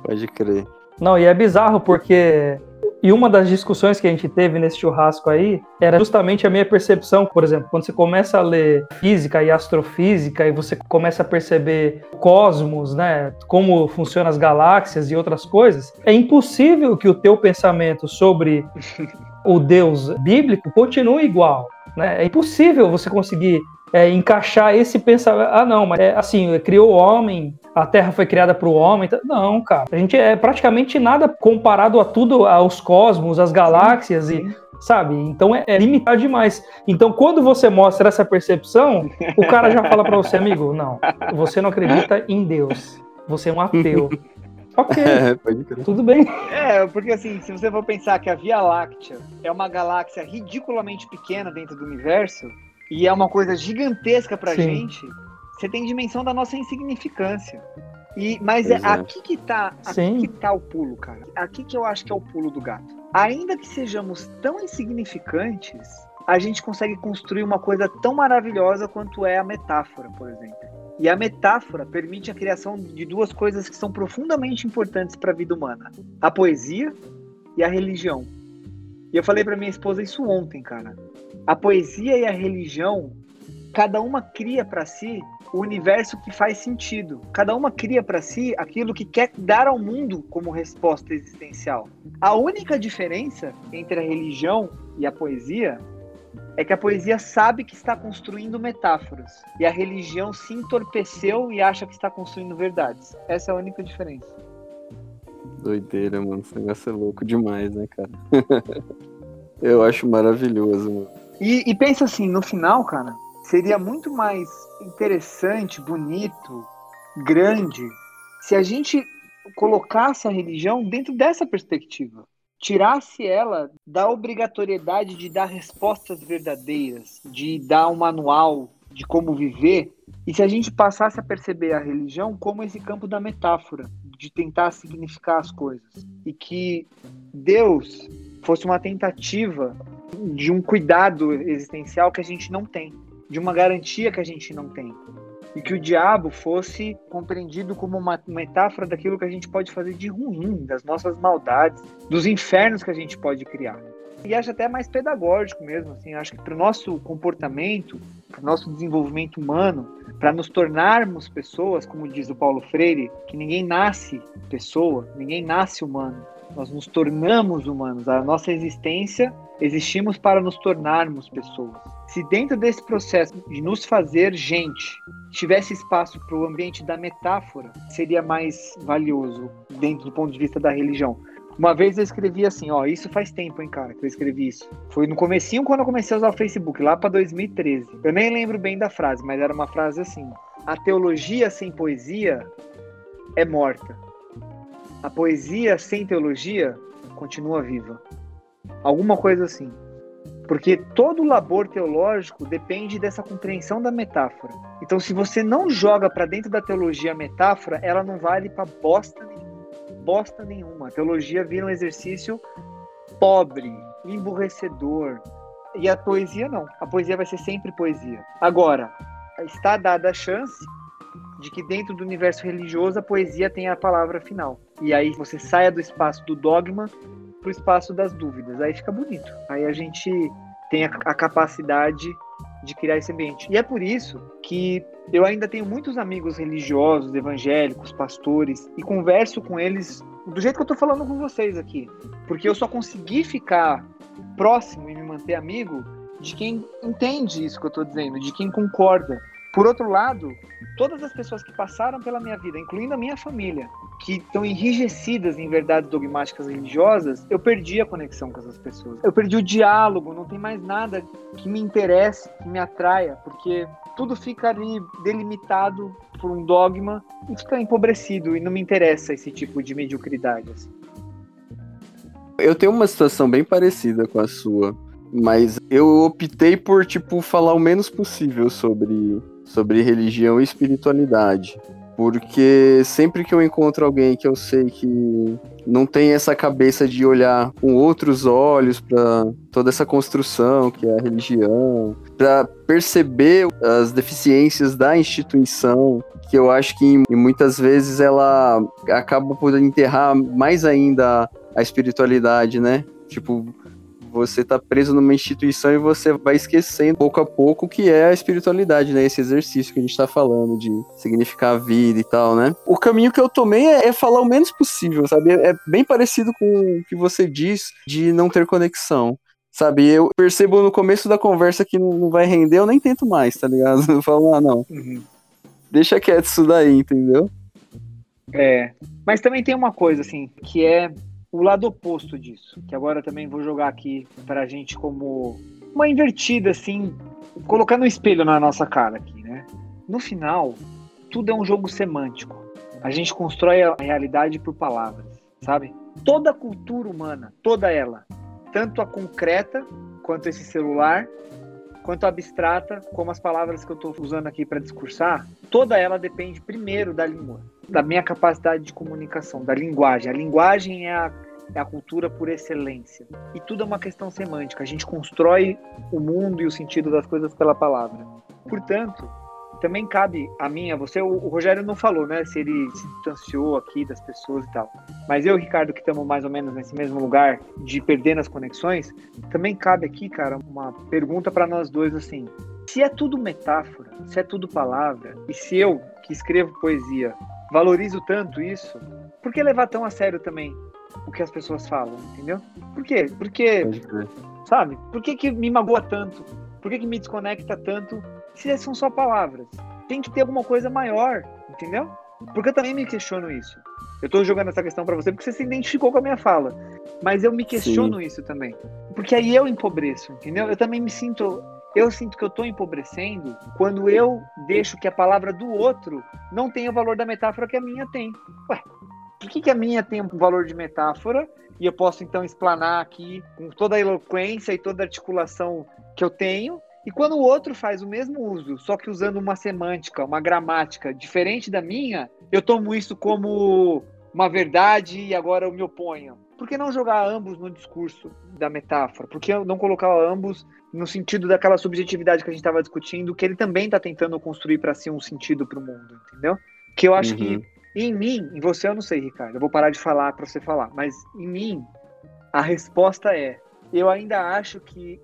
Pode crer. Não, e é bizarro porque. E uma das discussões que a gente teve nesse churrasco aí era justamente a minha percepção, por exemplo, quando você começa a ler física e astrofísica e você começa a perceber cosmos, né, como funcionam as galáxias e outras coisas, é impossível que o teu pensamento sobre o Deus bíblico continue igual, né? É impossível você conseguir é, encaixar esse pensamento. Ah, não, mas é assim, criou o homem, a Terra foi criada para o homem. Não, cara. A gente é praticamente nada comparado a tudo, aos cosmos, às galáxias sim, sim. e. Sabe? Então é, é limitado demais. Então, quando você mostra essa percepção, o cara já fala para você, amigo, não, você não acredita em Deus. Você é um ateu. Ok, é, tudo bem. É, porque assim, se você for pensar que a Via Láctea é uma galáxia ridiculamente pequena dentro do universo, e é uma coisa gigantesca pra Sim. gente, você tem dimensão da nossa insignificância. E, mas é, é aqui que tá, aqui que tá o pulo, cara. Aqui que eu acho que é o pulo do gato. Ainda que sejamos tão insignificantes, a gente consegue construir uma coisa tão maravilhosa quanto é a metáfora, por exemplo. E a metáfora permite a criação de duas coisas que são profundamente importantes para a vida humana: a poesia e a religião. E eu falei para minha esposa isso ontem, cara. A poesia e a religião, cada uma cria para si o universo que faz sentido. Cada uma cria para si aquilo que quer dar ao mundo como resposta existencial. A única diferença entre a religião e a poesia é que a poesia sabe que está construindo metáforas e a religião se entorpeceu e acha que está construindo verdades. Essa é a única diferença. Doideira, mano. Esse negócio é louco demais, né, cara? Eu acho maravilhoso, mano. E, e pensa assim, no final, cara, seria muito mais interessante, bonito, grande, se a gente colocasse a religião dentro dessa perspectiva. Tirasse ela da obrigatoriedade de dar respostas verdadeiras, de dar um manual de como viver, e se a gente passasse a perceber a religião como esse campo da metáfora, de tentar significar as coisas, e que Deus fosse uma tentativa de um cuidado existencial que a gente não tem, de uma garantia que a gente não tem. E que o diabo fosse compreendido como uma metáfora daquilo que a gente pode fazer de ruim, das nossas maldades, dos infernos que a gente pode criar. E acho até mais pedagógico mesmo, assim, acho que para o nosso comportamento, para o nosso desenvolvimento humano, para nos tornarmos pessoas, como diz o Paulo Freire, que ninguém nasce pessoa, ninguém nasce humano, Nós nos tornamos humanos. A nossa existência, existimos para nos tornarmos pessoas. Se dentro desse processo de nos fazer gente tivesse espaço para o ambiente da metáfora, seria mais valioso dentro do ponto de vista da religião. Uma vez eu escrevi assim, ó, isso faz tempo, hein, cara, que eu escrevi isso. Foi no comecinho quando eu comecei a usar o Facebook, lá para 2013. Eu nem lembro bem da frase, mas era uma frase assim: a teologia sem poesia é morta. A poesia sem teologia continua viva. Alguma coisa assim. Porque todo labor teológico depende dessa compreensão da metáfora. Então, se você não joga para dentro da teologia a metáfora, ela não vale para bosta nenhuma bosta nenhuma. A teologia vira um exercício pobre, emburrecedor. E a poesia não. A poesia vai ser sempre poesia. Agora, está dada a chance de que dentro do universo religioso a poesia tenha a palavra final. E aí você saia do espaço do dogma para o espaço das dúvidas. Aí fica bonito. Aí a gente tem a, a capacidade de criar esse ambiente. E é por isso que eu ainda tenho muitos amigos religiosos, evangélicos, pastores, e converso com eles do jeito que eu estou falando com vocês aqui. Porque eu só consegui ficar próximo e me manter amigo de quem entende isso que eu estou dizendo, de quem concorda. Por outro lado, todas as pessoas que passaram pela minha vida, incluindo a minha família, que estão enrijecidas em verdades dogmáticas religiosas, eu perdi a conexão com essas pessoas. Eu perdi o diálogo, não tem mais nada que me interesse, que me atraia, porque tudo fica ali delimitado por um dogma e fica empobrecido e não me interessa esse tipo de mediocridade. Assim. Eu tenho uma situação bem parecida com a sua, mas eu optei por tipo falar o menos possível sobre sobre religião e espiritualidade. Porque sempre que eu encontro alguém que eu sei que não tem essa cabeça de olhar com outros olhos para toda essa construção que é a religião, para perceber as deficiências da instituição, que eu acho que muitas vezes ela acaba por enterrar mais ainda a espiritualidade, né? Tipo, você tá preso numa instituição e você vai esquecendo pouco a pouco o que é a espiritualidade, né? Esse exercício que a gente tá falando de significar a vida e tal, né? O caminho que eu tomei é, é falar o menos possível, sabe? É bem parecido com o que você diz de não ter conexão. Sabe, eu percebo no começo da conversa que não vai render, eu nem tento mais, tá ligado? Eu falo, ah, não. Uhum. Deixa quieto isso daí, entendeu? É. Mas também tem uma coisa, assim, que é o lado oposto disso, que agora também vou jogar aqui para a gente como uma invertida, assim, colocando um espelho na nossa cara aqui, né? No final, tudo é um jogo semântico. A gente constrói a realidade por palavras, sabe? Toda a cultura humana, toda ela, tanto a concreta quanto esse celular, quanto abstrata, como as palavras que eu estou usando aqui para discursar, toda ela depende primeiro da língua da minha capacidade de comunicação, da linguagem. A linguagem é a, é a cultura por excelência. E tudo é uma questão semântica. A gente constrói o mundo e o sentido das coisas pela palavra. Portanto, também cabe a mim, a você, o, o Rogério não falou, né, se ele se distanciou aqui das pessoas e tal. Mas eu e o Ricardo, que estamos mais ou menos nesse mesmo lugar de perder nas conexões, também cabe aqui, cara, uma pergunta para nós dois assim. Se é tudo metáfora, se é tudo palavra, e se eu, que escrevo poesia, valorizo tanto isso, por que levar tão a sério também o que as pessoas falam, entendeu? Por quê? Porque, sabe? Por que, que me magoa tanto? Por que, que me desconecta tanto se são só palavras? Tem que ter alguma coisa maior, entendeu? Porque eu também me questiono isso. Eu tô jogando essa questão para você porque você se identificou com a minha fala. Mas eu me questiono Sim. isso também. Porque aí eu empobreço, entendeu? Eu também me sinto eu sinto que eu estou empobrecendo quando eu deixo que a palavra do outro não tenha o valor da metáfora que a minha tem. Ué, por que, que a minha tem um valor de metáfora e eu posso então explanar aqui com toda a eloquência e toda a articulação que eu tenho? E quando o outro faz o mesmo uso, só que usando uma semântica, uma gramática diferente da minha, eu tomo isso como uma verdade e agora eu me oponho. Por que não jogar ambos no discurso da metáfora? Por que não colocar ambos no sentido daquela subjetividade que a gente estava discutindo, que ele também está tentando construir para si um sentido para o mundo, entendeu? Que eu acho uhum. que em mim, em você eu não sei, Ricardo, eu vou parar de falar para você falar, mas em mim a resposta é: eu ainda acho que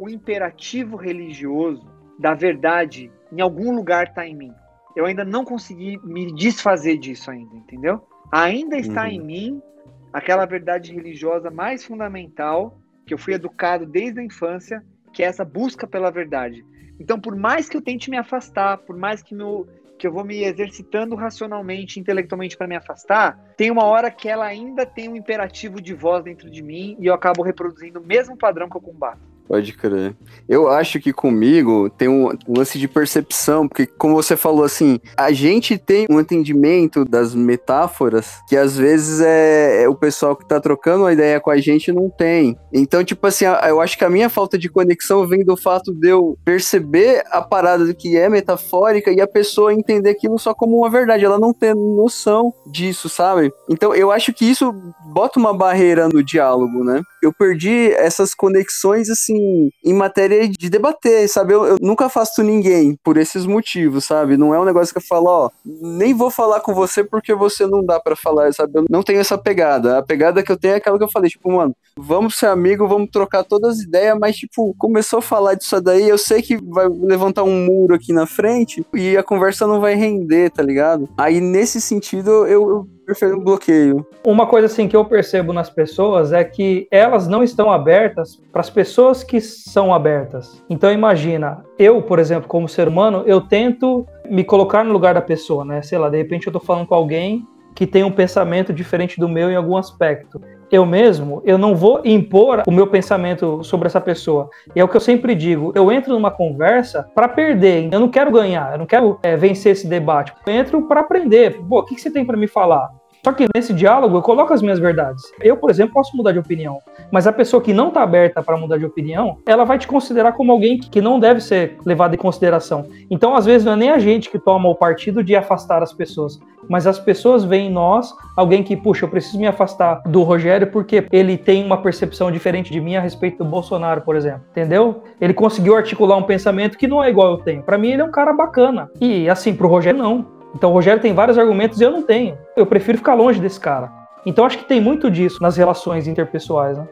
o imperativo religioso da verdade em algum lugar está em mim. Eu ainda não consegui me desfazer disso ainda, entendeu? Ainda está uhum. em mim aquela verdade religiosa mais fundamental que eu fui educado desde a infância, que é essa busca pela verdade. Então, por mais que eu tente me afastar, por mais que, meu, que eu vou me exercitando racionalmente, intelectualmente para me afastar, tem uma hora que ela ainda tem um imperativo de voz dentro de mim e eu acabo reproduzindo o mesmo padrão que eu combato. Pode crer. Eu acho que comigo tem um, lance de percepção, porque como você falou assim, a gente tem um entendimento das metáforas que às vezes é, é o pessoal que tá trocando uma ideia com a gente não tem. Então, tipo assim, eu acho que a minha falta de conexão vem do fato de eu perceber a parada que é metafórica e a pessoa entender aquilo só como uma verdade, ela não tem noção disso, sabe? Então, eu acho que isso bota uma barreira no diálogo, né? Eu perdi essas conexões assim em matéria de debater, sabe? Eu, eu, nunca afasto ninguém por esses motivos, sabe? Não é um negócio que eu falo, ó, nem vou falar com você porque você não dá para falar, sabe? Eu não tenho essa pegada. A pegada que eu tenho é aquela que eu falei, tipo, mano, vamos ser amigo, vamos trocar todas as ideias, mas, tipo, começou a falar disso daí, eu sei que vai levantar um muro aqui na frente e a conversa não vai render, tá ligado? Aí, nesse sentido, eu, eu prefiro um bloqueio. Uma coisa assim que eu percebo nas pessoas é que elas não estão abertas para as pessoas que são abertas. Então imagina, eu, por exemplo, como ser humano, eu tento me colocar no lugar da pessoa, né? Sei lá, de repente eu tô falando com alguém que tem um pensamento diferente do meu em algum aspecto. Eu mesmo, eu não vou impor o meu pensamento sobre essa pessoa. E é o que eu sempre digo. Eu entro numa conversa para perder. Eu não quero ganhar. Eu não quero é, vencer esse debate. Eu entro para aprender. Pô, o que, que você tem para me falar? Só que nesse diálogo eu coloco as minhas verdades. Eu, por exemplo, posso mudar de opinião, mas a pessoa que não está aberta para mudar de opinião, ela vai te considerar como alguém que não deve ser levado em consideração. Então, às vezes, não é nem a gente que toma o partido de afastar as pessoas, mas as pessoas veem em nós alguém que, puxa, eu preciso me afastar do Rogério porque ele tem uma percepção diferente de mim a respeito do Bolsonaro, por exemplo. Entendeu? Ele conseguiu articular um pensamento que não é igual eu tenho. Para mim, ele é um cara bacana. E assim, pro Rogério, não. Então o Rogério tem vários argumentos e eu não tenho. Eu prefiro ficar longe desse cara. Então acho que tem muito disso nas relações interpessoais, né?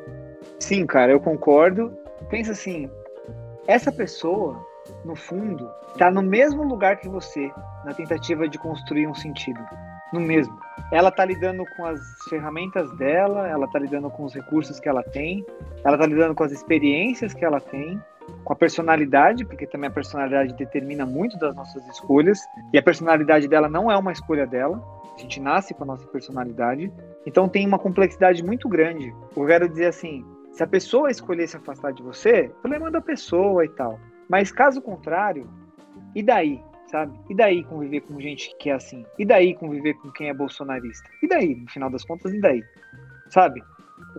Sim, cara, eu concordo. Pensa assim, essa pessoa, no fundo, está no mesmo lugar que você, na tentativa de construir um sentido. No mesmo. Ela está lidando com as ferramentas dela, ela está lidando com os recursos que ela tem, ela está lidando com as experiências que ela tem, com a personalidade, porque também a personalidade determina muito das nossas escolhas, e a personalidade dela não é uma escolha dela, a gente nasce com a nossa personalidade, então tem uma complexidade muito grande. Eu quero dizer assim, se a pessoa escolher se afastar de você, problema da pessoa e tal. Mas caso contrário, e daí, sabe? E daí conviver com gente que é assim? E daí conviver com quem é bolsonarista? E daí, no final das contas, e daí? Sabe?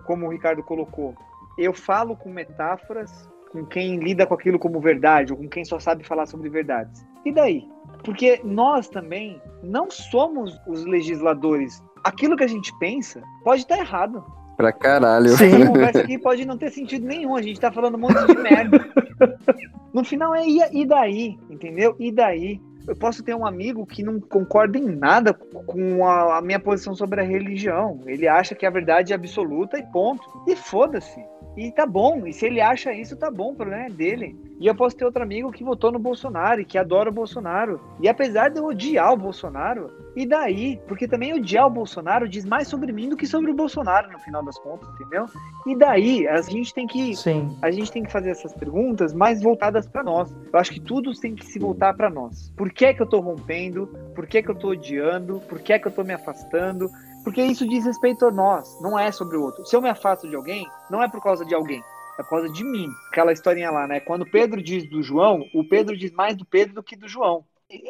Como o Ricardo colocou, eu falo com metáforas com quem lida com aquilo como verdade, ou com quem só sabe falar sobre verdades. E daí? Porque nós também não somos os legisladores. Aquilo que a gente pensa pode estar errado. Pra caralho. Sim. A conversa aqui pode não ter sentido nenhum. A gente tá falando um monte de merda. No final é e daí, entendeu? E daí? Eu posso ter um amigo que não concorda em nada com a, a minha posição sobre a religião. Ele acha que a verdade é absoluta e ponto. E foda-se. E tá bom, e se ele acha isso, tá bom, o problema é dele. E eu posso ter outro amigo que votou no Bolsonaro e que adora o Bolsonaro. E apesar de eu odiar o Bolsonaro, e daí? Porque também odiar o Bolsonaro diz mais sobre mim do que sobre o Bolsonaro, no final das contas, entendeu? E daí? A gente tem que. Sim. A gente tem que fazer essas perguntas mais voltadas para nós. Eu acho que tudo tem que se voltar para nós. Por que é que eu tô rompendo? Por que é que eu tô odiando? Por que é que eu tô me afastando? Porque isso diz respeito a nós, não é sobre o outro. Se eu me afasto de alguém, não é por causa de alguém, é por causa de mim. Aquela historinha lá, né? Quando Pedro diz do João, o Pedro diz mais do Pedro do que do João.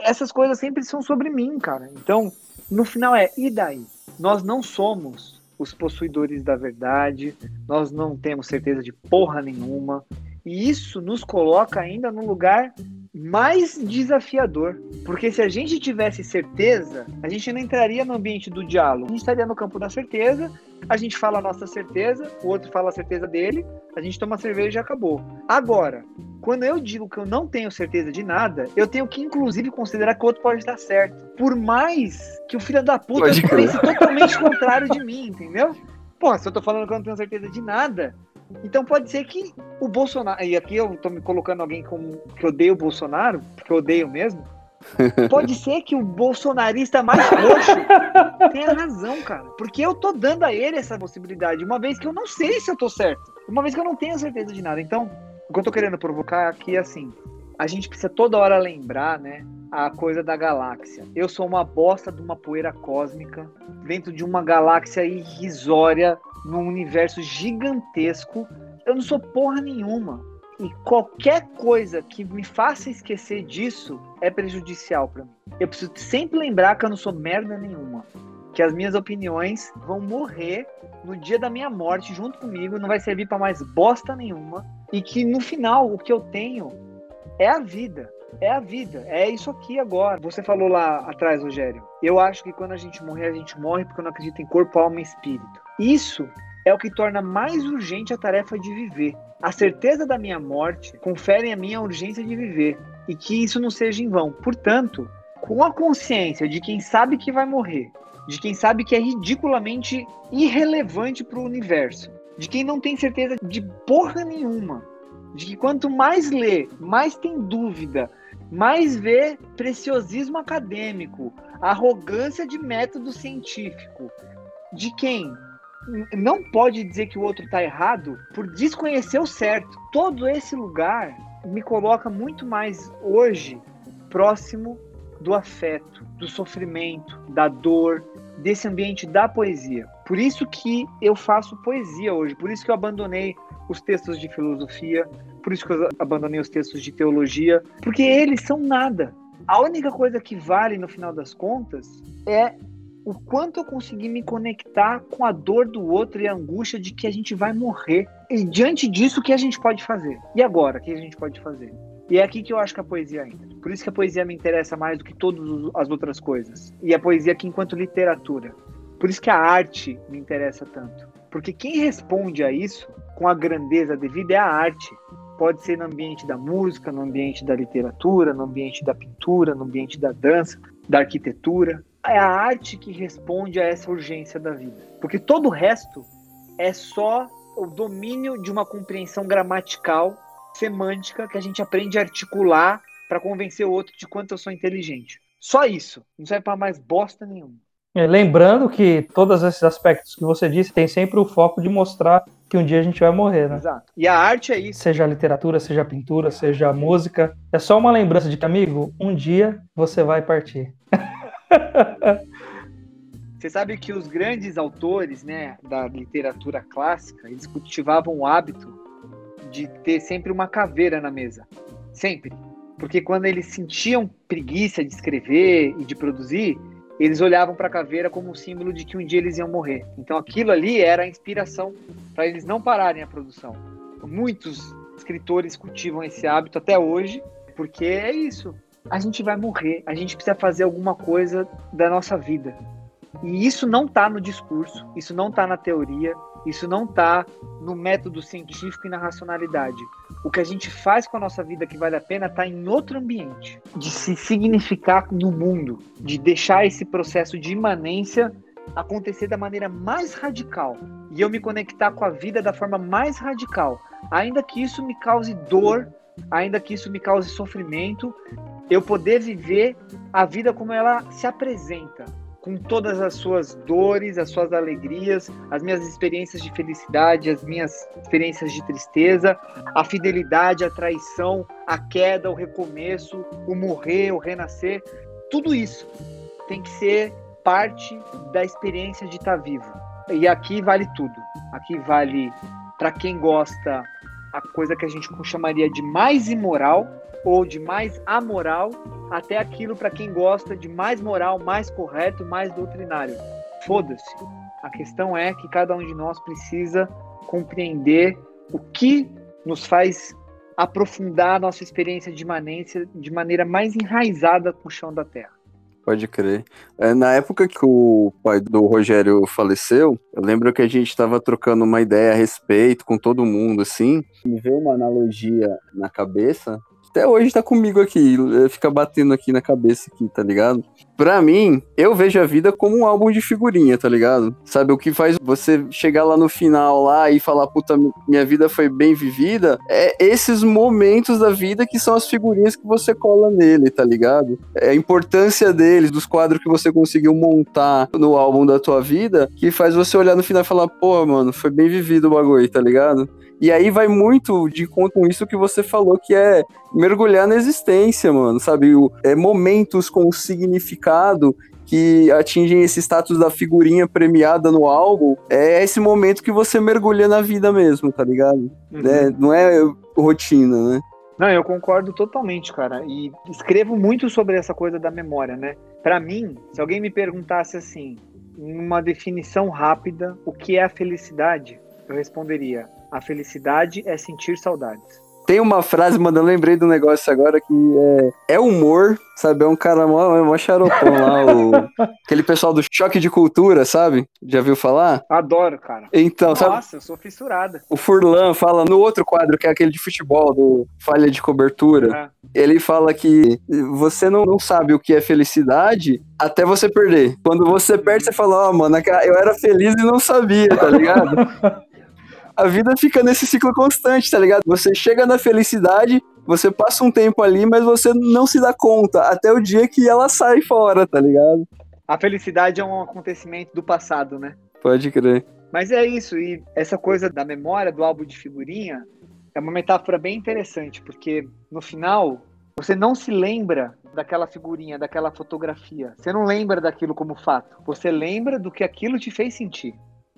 Essas coisas sempre são sobre mim, cara. Então, no final é, e daí? Nós não somos os possuidores da verdade, nós não temos certeza de porra nenhuma. E isso nos coloca ainda num lugar mais desafiador. Porque se a gente tivesse certeza, a gente não entraria no ambiente do diálogo. A gente estaria no campo da certeza, a gente fala a nossa certeza, o outro fala a certeza dele, a gente toma cerveja e acabou. Agora, quando eu digo que eu não tenho certeza de nada, eu tenho que, inclusive, considerar que o outro pode estar certo. Por mais que o filho da puta pense totalmente contrário de mim, entendeu? Pô, se eu tô falando que eu não tenho certeza de nada, então pode ser que o Bolsonaro, e aqui eu tô me colocando alguém como que odeia o Bolsonaro, porque eu odeio mesmo. Pode ser que o bolsonarista mais roxo tenha razão, cara. Porque eu tô dando a ele essa possibilidade, uma vez que eu não sei se eu tô certo. Uma vez que eu não tenho certeza de nada. Então, o que eu tô querendo provocar aqui é assim: a gente precisa toda hora lembrar, né? A coisa da galáxia. Eu sou uma bosta de uma poeira cósmica dentro de uma galáxia irrisória, num universo gigantesco. Eu não sou porra nenhuma. E qualquer coisa que me faça esquecer disso é prejudicial para mim. Eu preciso sempre lembrar que eu não sou merda nenhuma. Que as minhas opiniões vão morrer no dia da minha morte junto comigo, não vai servir para mais bosta nenhuma. E que no final o que eu tenho é a vida. É a vida, é isso aqui agora. Você falou lá atrás, Rogério. Eu acho que quando a gente morrer, a gente morre porque eu não acredito em corpo, alma e espírito. Isso é o que torna mais urgente a tarefa de viver. A certeza da minha morte confere a mim a urgência de viver e que isso não seja em vão. Portanto, com a consciência de quem sabe que vai morrer, de quem sabe que é ridiculamente irrelevante para o universo, de quem não tem certeza de porra nenhuma, de que quanto mais lê, mais tem dúvida, mais vê preciosismo acadêmico, arrogância de método científico, de quem não pode dizer que o outro está errado por desconhecer o certo. Todo esse lugar me coloca muito mais hoje próximo do afeto, do sofrimento, da dor, desse ambiente da poesia. Por isso que eu faço poesia hoje, por isso que eu abandonei os textos de filosofia, por isso que eu abandonei os textos de teologia, porque eles são nada. A única coisa que vale no final das contas é o quanto eu consegui me conectar com a dor do outro e a angústia de que a gente vai morrer. E diante disso, o que a gente pode fazer? E agora, o que a gente pode fazer? E é aqui que eu acho que a poesia entra. Por isso que a poesia me interessa mais do que todas as outras coisas. E a poesia aqui enquanto literatura. Por isso que a arte me interessa tanto. Porque quem responde a isso com a grandeza devida é a arte. Pode ser no ambiente da música, no ambiente da literatura, no ambiente da pintura, no ambiente da dança, da arquitetura é a arte que responde a essa urgência da vida. Porque todo o resto é só o domínio de uma compreensão gramatical, semântica, que a gente aprende a articular para convencer o outro de quanto eu sou inteligente. Só isso. Não serve para mais bosta nenhuma. É, lembrando que todos esses aspectos que você disse tem sempre o foco de mostrar que um dia a gente vai morrer, né? Exato. E a arte é isso. Seja literatura, seja pintura, seja música. É só uma lembrança de que, amigo, um dia você vai partir. Você sabe que os grandes autores né, da literatura clássica, eles cultivavam o hábito de ter sempre uma caveira na mesa. Sempre. Porque quando eles sentiam preguiça de escrever e de produzir, eles olhavam para a caveira como um símbolo de que um dia eles iam morrer. Então aquilo ali era a inspiração para eles não pararem a produção. Muitos escritores cultivam esse hábito até hoje, porque é isso a gente vai morrer, a gente precisa fazer alguma coisa da nossa vida. E isso não está no discurso, isso não está na teoria, isso não está no método científico e na racionalidade. O que a gente faz com a nossa vida que vale a pena está em outro ambiente, de se significar no mundo, de deixar esse processo de imanência acontecer da maneira mais radical. E eu me conectar com a vida da forma mais radical, ainda que isso me cause dor, ainda que isso me cause sofrimento, eu poder viver a vida como ela se apresenta, com todas as suas dores, as suas alegrias, as minhas experiências de felicidade, as minhas experiências de tristeza, a fidelidade, a traição, a queda, o recomeço, o morrer, o renascer, tudo isso tem que ser parte da experiência de estar vivo. E aqui vale tudo. Aqui vale para quem gosta a coisa que a gente chamaria de mais imoral ou de mais amoral, até aquilo para quem gosta de mais moral, mais correto, mais doutrinário. Foda-se. A questão é que cada um de nós precisa compreender o que nos faz aprofundar a nossa experiência de imanência de maneira mais enraizada com o chão da terra. Pode crer. É, na época que o pai do Rogério faleceu, eu lembro que a gente estava trocando uma ideia a respeito com todo mundo, assim, me veio uma analogia na cabeça até hoje tá comigo aqui, fica batendo aqui na cabeça aqui, tá ligado? Pra mim, eu vejo a vida como um álbum de figurinha, tá ligado? Sabe, o que faz você chegar lá no final lá e falar, puta, minha vida foi bem vivida, é esses momentos da vida que são as figurinhas que você cola nele, tá ligado? É a importância deles, dos quadros que você conseguiu montar no álbum da tua vida, que faz você olhar no final e falar, pô, mano, foi bem vivido o bagulho, tá ligado? E aí vai muito de conta com isso que você falou, que é mergulhar na existência, mano, sabe? O, é momentos com significado que atingem esse status da figurinha premiada no álbum, é esse momento que você mergulha na vida mesmo, tá ligado? Uhum. É, não é rotina, né? Não, eu concordo totalmente, cara. E escrevo muito sobre essa coisa da memória, né? Para mim, se alguém me perguntasse assim, uma definição rápida, o que é a felicidade? Eu responderia: a felicidade é sentir saudades. Tem uma frase, mano, eu lembrei do negócio agora que é, é humor, sabe? É um cara mó, mó xaropão lá, o, aquele pessoal do choque de cultura, sabe? Já viu falar? Adoro, cara. Então, Nossa, sabe? eu sou fissurada. O Furlan fala no outro quadro, que é aquele de futebol, do falha de cobertura. É. Ele fala que você não, não sabe o que é felicidade até você perder. Quando você perde, você fala, ó, oh, mano, eu era feliz e não sabia, tá ligado? a vida fica nesse ciclo constante, tá ligado? Você chega na felicidade, você passa um tempo ali, mas você não se dá conta até o dia que ela sai fora, tá ligado? A felicidade é um acontecimento do passado, né? Pode crer. Mas é isso, e essa coisa da memória do álbum de figurinha é uma metáfora bem interessante, porque no final você não se lembra daquela figurinha, daquela fotografia. Você não lembra daquilo como fato. Você lembra do que aquilo te fez sentir.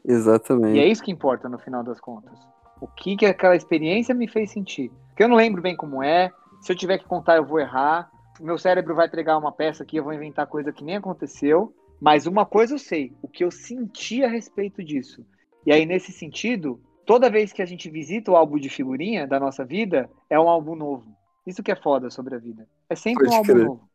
Exatamente. E é isso que importa no final das contas. O que, que aquela experiência me fez sentir. Porque eu não lembro bem como é. Se eu tiver que contar, eu vou errar. O meu cérebro vai entregar uma peça aqui, eu vou inventar coisa que nem aconteceu. Mas uma coisa eu sei, o que eu senti a respeito disso. E aí, nesse sentido, toda vez que a gente visita o álbum de figurinha da nossa vida, é um álbum novo. Isso que é foda sobre a vida. É sempre Pode um álbum novo.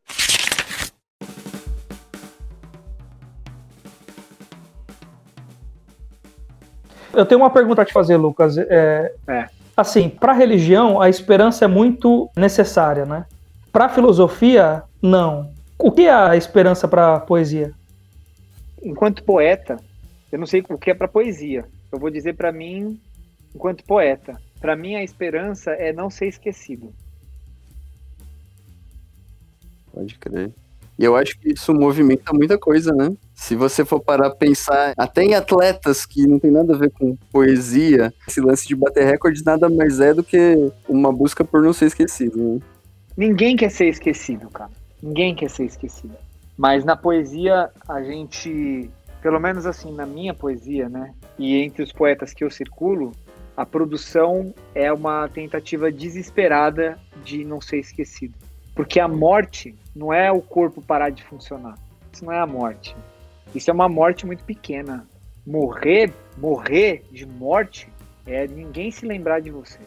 Eu tenho uma pergunta a te fazer, Lucas. É, é. Assim, para a religião, a esperança é muito necessária, né? Para a filosofia, não. O que é a esperança para a poesia? Enquanto poeta, eu não sei o que é para poesia. Eu vou dizer para mim, enquanto poeta, para mim a esperança é não ser esquecido. Pode crer. E eu acho que isso movimenta muita coisa, né? Se você for parar a pensar até em atletas que não tem nada a ver com poesia, esse lance de bater recordes nada mais é do que uma busca por não ser esquecido. Né? Ninguém quer ser esquecido, cara. Ninguém quer ser esquecido. Mas na poesia, a gente, pelo menos assim, na minha poesia, né? E entre os poetas que eu circulo, a produção é uma tentativa desesperada de não ser esquecido. Porque a morte não é o corpo parar de funcionar. Isso não é a morte. Isso é uma morte muito pequena. Morrer, morrer de morte é ninguém se lembrar de você.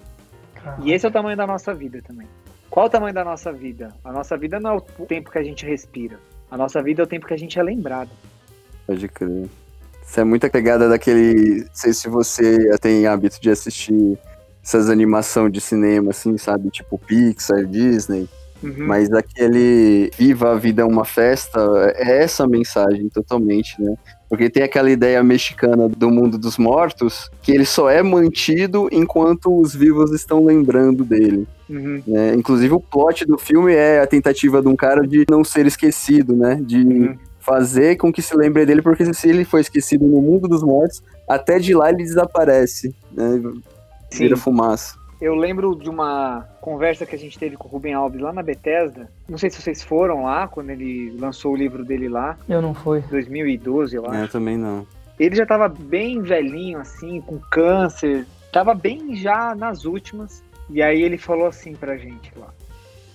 Caramba. E esse é o tamanho da nossa vida também. Qual o tamanho da nossa vida? A nossa vida não é o tempo que a gente respira. A nossa vida é o tempo que a gente é lembrado. Pode crer. Isso é muita pegada daquele. Não sei se você tem hábito de assistir essas animações de cinema, assim, sabe? Tipo Pixar, Disney. Uhum. Mas aquele Viva a Vida é uma Festa é essa mensagem totalmente, né? Porque tem aquela ideia mexicana do mundo dos mortos que ele só é mantido enquanto os vivos estão lembrando dele. Uhum. Né? Inclusive o plot do filme é a tentativa de um cara de não ser esquecido, né? De uhum. fazer com que se lembre dele, porque se ele for esquecido no mundo dos mortos, até de lá ele desaparece, né? Vira fumaça. Eu lembro de uma conversa que a gente teve com o Ruben Alves lá na Bethesda. Não sei se vocês foram lá, quando ele lançou o livro dele lá. Eu não fui. 2012, eu acho. Eu também não. Ele já tava bem velhinho, assim, com câncer. Tava bem já nas últimas. E aí ele falou assim pra gente lá,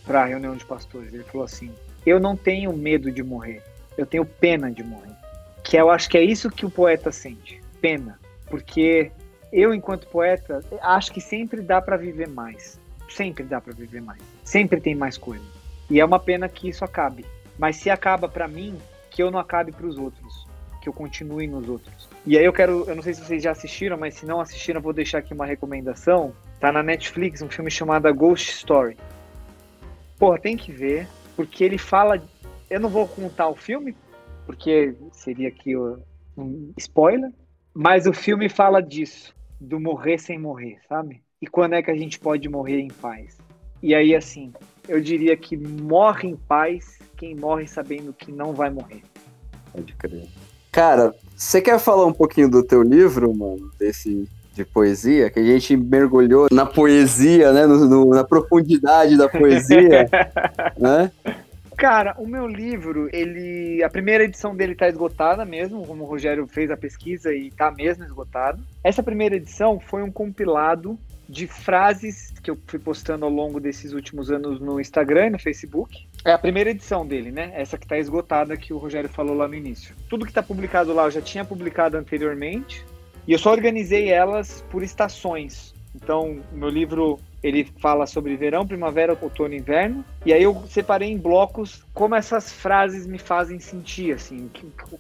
pra reunião de pastores. Ele falou assim: Eu não tenho medo de morrer. Eu tenho pena de morrer. Que eu acho que é isso que o poeta sente. Pena. Porque eu, enquanto poeta, acho que sempre dá para viver mais. Sempre dá para viver mais. Sempre tem mais coisa. E é uma pena que isso acabe. Mas se acaba para mim, que eu não acabe para os outros, que eu continue nos outros. E aí eu quero, eu não sei se vocês já assistiram, mas se não assistiram, eu vou deixar aqui uma recomendação. Tá na Netflix um filme chamado Ghost Story. Porra, tem que ver, porque ele fala Eu não vou contar o filme, porque seria aqui um spoiler, mas o filme fala disso, do morrer sem morrer, sabe? E quando é que a gente pode morrer em paz? E aí, assim, eu diria que morre em paz quem morre sabendo que não vai morrer. Pode crer. Cara, você quer falar um pouquinho do teu livro, mano? Desse de poesia, que a gente mergulhou na poesia, né? No, no, na profundidade da poesia, né? Cara, o meu livro, ele. A primeira edição dele tá esgotada mesmo, como o Rogério fez a pesquisa e tá mesmo esgotado. Essa primeira edição foi um compilado de frases que eu fui postando ao longo desses últimos anos no Instagram e no Facebook. É a primeira edição dele, né? Essa que está esgotada que o Rogério falou lá no início. Tudo que está publicado lá eu já tinha publicado anteriormente e eu só organizei elas por estações. Então, o meu livro ele fala sobre verão, primavera, outono e inverno. E aí eu separei em blocos como essas frases me fazem sentir, assim,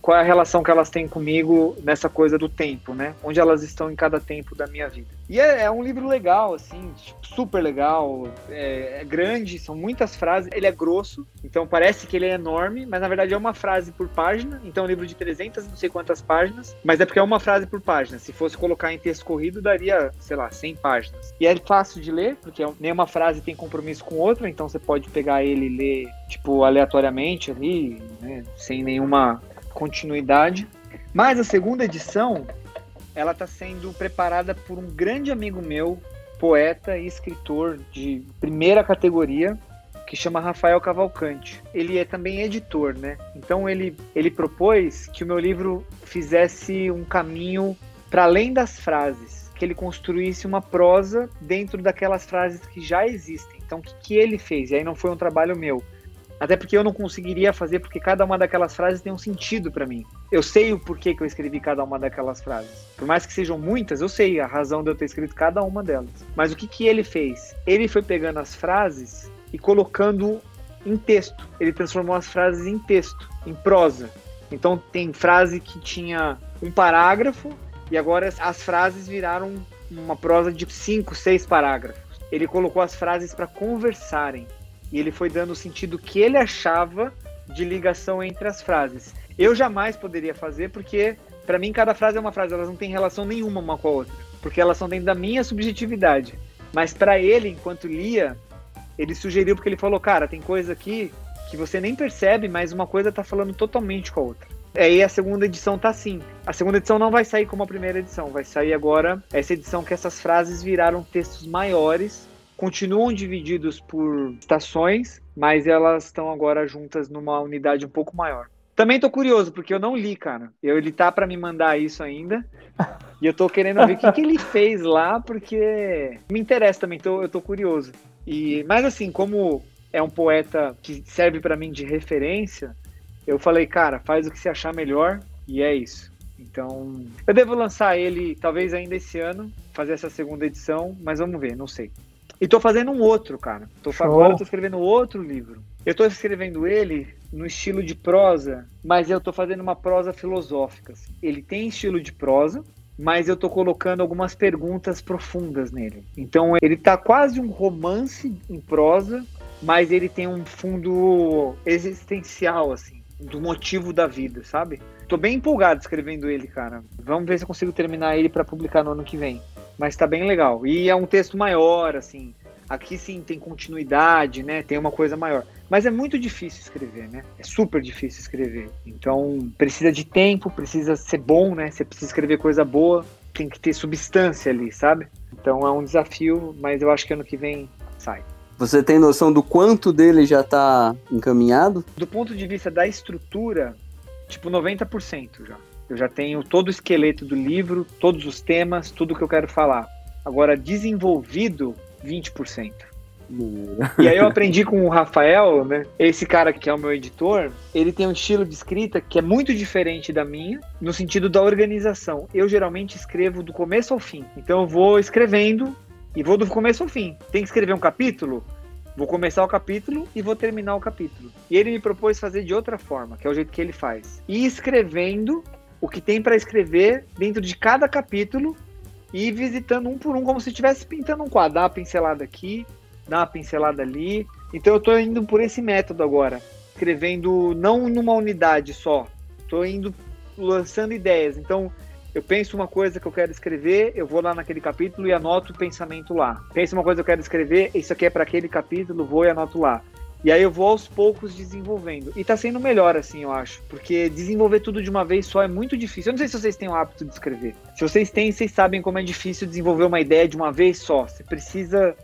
qual é a relação que elas têm comigo nessa coisa do tempo, né? Onde elas estão em cada tempo da minha vida. E é, é um livro legal, assim, super legal, é, é, grande, são muitas frases. Ele é grosso, então parece que ele é enorme, mas na verdade é uma frase por página. Então é um livro de 300, não sei quantas páginas, mas é porque é uma frase por página. Se fosse colocar em texto corrido, daria, sei lá, 100 páginas. E é fácil de ler, porque é nenhuma frase tem compromisso com outra, então você pode pegar ele e ler, tipo, aleatoriamente ali, né, sem nenhuma continuidade. Mas a segunda edição, ela está sendo preparada por um grande amigo meu, poeta e escritor de primeira categoria, que chama Rafael Cavalcante. Ele é também editor, né? Então ele, ele propôs que o meu livro fizesse um caminho para além das frases, que ele construísse uma prosa dentro daquelas frases que já existem. Então, o que, que ele fez? E aí não foi um trabalho meu. Até porque eu não conseguiria fazer, porque cada uma daquelas frases tem um sentido para mim. Eu sei o porquê que eu escrevi cada uma daquelas frases. Por mais que sejam muitas, eu sei a razão de eu ter escrito cada uma delas. Mas o que, que ele fez? Ele foi pegando as frases e colocando em texto. Ele transformou as frases em texto, em prosa. Então tem frase que tinha um parágrafo e agora as frases viraram uma prosa de cinco, seis parágrafos. Ele colocou as frases para conversarem e ele foi dando o sentido que ele achava de ligação entre as frases. Eu jamais poderia fazer porque para mim cada frase é uma frase, elas não têm relação nenhuma uma com a outra, porque elas são dentro da minha subjetividade. Mas para ele, enquanto lia, ele sugeriu porque ele falou, cara, tem coisa aqui que você nem percebe, mas uma coisa tá falando totalmente com a outra. Aí a segunda edição tá assim. A segunda edição não vai sair como a primeira edição, vai sair agora essa edição que essas frases viraram textos maiores, continuam divididos por estações, mas elas estão agora juntas numa unidade um pouco maior. Também tô curioso, porque eu não li, cara. Eu, ele tá para me mandar isso ainda. e eu tô querendo ver o que, que ele fez lá, porque me interessa também, tô, eu tô curioso. E, mas assim, como é um poeta que serve para mim de referência, eu falei, cara, faz o que você achar melhor e é isso. Então, eu devo lançar ele talvez ainda esse ano, fazer essa segunda edição, mas vamos ver, não sei. E tô fazendo um outro, cara. Tô, agora eu tô escrevendo outro livro. Eu tô escrevendo ele no estilo de prosa, mas eu tô fazendo uma prosa filosófica. Assim. Ele tem estilo de prosa, mas eu tô colocando algumas perguntas profundas nele. Então ele tá quase um romance em prosa, mas ele tem um fundo existencial, assim do motivo da vida, sabe? Tô bem empolgado escrevendo ele, cara. Vamos ver se eu consigo terminar ele para publicar no ano que vem. Mas tá bem legal. E é um texto maior, assim. Aqui sim tem continuidade, né? Tem uma coisa maior. Mas é muito difícil escrever, né? É super difícil escrever. Então precisa de tempo, precisa ser bom, né? Você precisa escrever coisa boa, tem que ter substância ali, sabe? Então é um desafio, mas eu acho que ano que vem sai. Você tem noção do quanto dele já está encaminhado? Do ponto de vista da estrutura, tipo 90% já. Eu já tenho todo o esqueleto do livro, todos os temas, tudo que eu quero falar. Agora, desenvolvido, 20%. e aí eu aprendi com o Rafael, né? Esse cara que é o meu editor, ele tem um estilo de escrita que é muito diferente da minha, no sentido da organização. Eu geralmente escrevo do começo ao fim. Então eu vou escrevendo e vou do começo ao fim. Tem que escrever um capítulo? Vou começar o capítulo e vou terminar o capítulo. E ele me propôs fazer de outra forma, que é o jeito que ele faz. E escrevendo o que tem para escrever dentro de cada capítulo e visitando um por um, como se estivesse pintando um quadro. Dá uma pincelada aqui, dá uma pincelada ali. Então eu estou indo por esse método agora. escrevendo não numa unidade só. Estou indo lançando ideias. Então, eu penso uma coisa que eu quero escrever, eu vou lá naquele capítulo e anoto o pensamento lá. Penso uma coisa que eu quero escrever, isso aqui é para aquele capítulo, vou e anoto lá. E aí eu vou aos poucos desenvolvendo. E tá sendo melhor, assim, eu acho. Porque desenvolver tudo de uma vez só é muito difícil. Eu não sei se vocês têm o hábito de escrever. Se vocês têm, vocês sabem como é difícil desenvolver uma ideia de uma vez só. Você precisa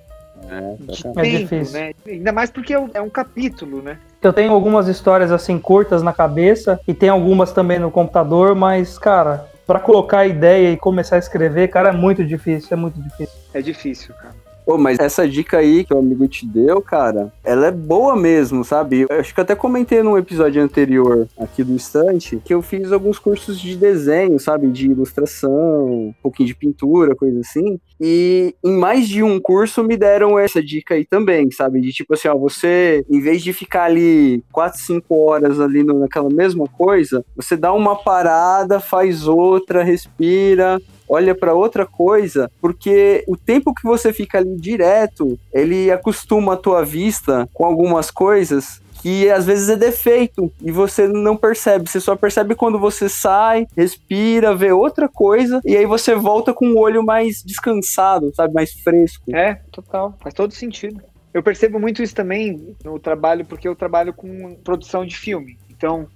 É, de É tempo, difícil. né? Ainda mais porque é um- é um capítulo, né? Eu tenho algumas histórias assim curtas na cabeça e tem algumas também no computador, mas, cara, pra colocar a ideia e começar a escrever, cara, é muito difícil, é muito difícil. É difícil, cara. Pô, mas essa dica aí que o amigo te deu, cara, ela é boa mesmo, sabe? Eu acho que até comentei num episódio anterior aqui do Estante que eu fiz alguns cursos de desenho, sabe? De ilustração, um pouquinho de pintura, coisa assim. E em mais de um curso me deram essa dica aí também, sabe? De tipo assim, ó, você, em vez de ficar ali 4, 5 horas ali naquela mesma coisa, você dá uma parada, faz outra, respira, olha para outra coisa, porque o tempo que você fica ali direto, ele acostuma a tua vista com algumas coisas que às vezes é defeito e você não percebe, você só percebe quando você sai, respira, vê outra coisa e aí você volta com o olho mais descansado, sabe, mais fresco. É, total. Faz todo sentido. Eu percebo muito isso também no trabalho, porque eu trabalho com produção de filme. Então,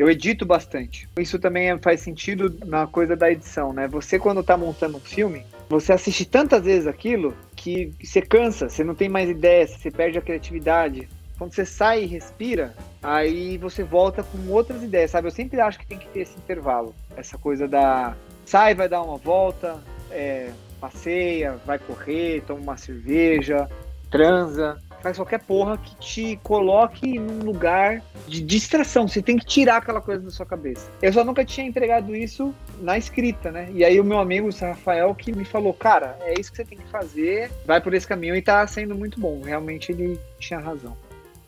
eu edito bastante. Isso também é- faz sentido na coisa da edição, né? Você, quando tá montando um filme, você assiste tantas vezes aquilo que você cansa, você não tem mais ideia, você perde a criatividade. Quando você sai e respira, aí você volta com outras ideias, sabe? Eu sempre acho que tem que ter esse intervalo. Essa coisa da. Sai, vai dar uma volta, é, passeia, vai correr, toma uma cerveja, transa, faz qualquer porra que te coloque num lugar de distração. Você tem que tirar aquela coisa da sua cabeça. Eu só nunca tinha entregado isso na escrita, né? E aí o meu amigo, o Rafael, que me falou, cara, é isso que você tem que fazer, vai por esse caminho e tá sendo muito bom. Realmente ele tinha razão.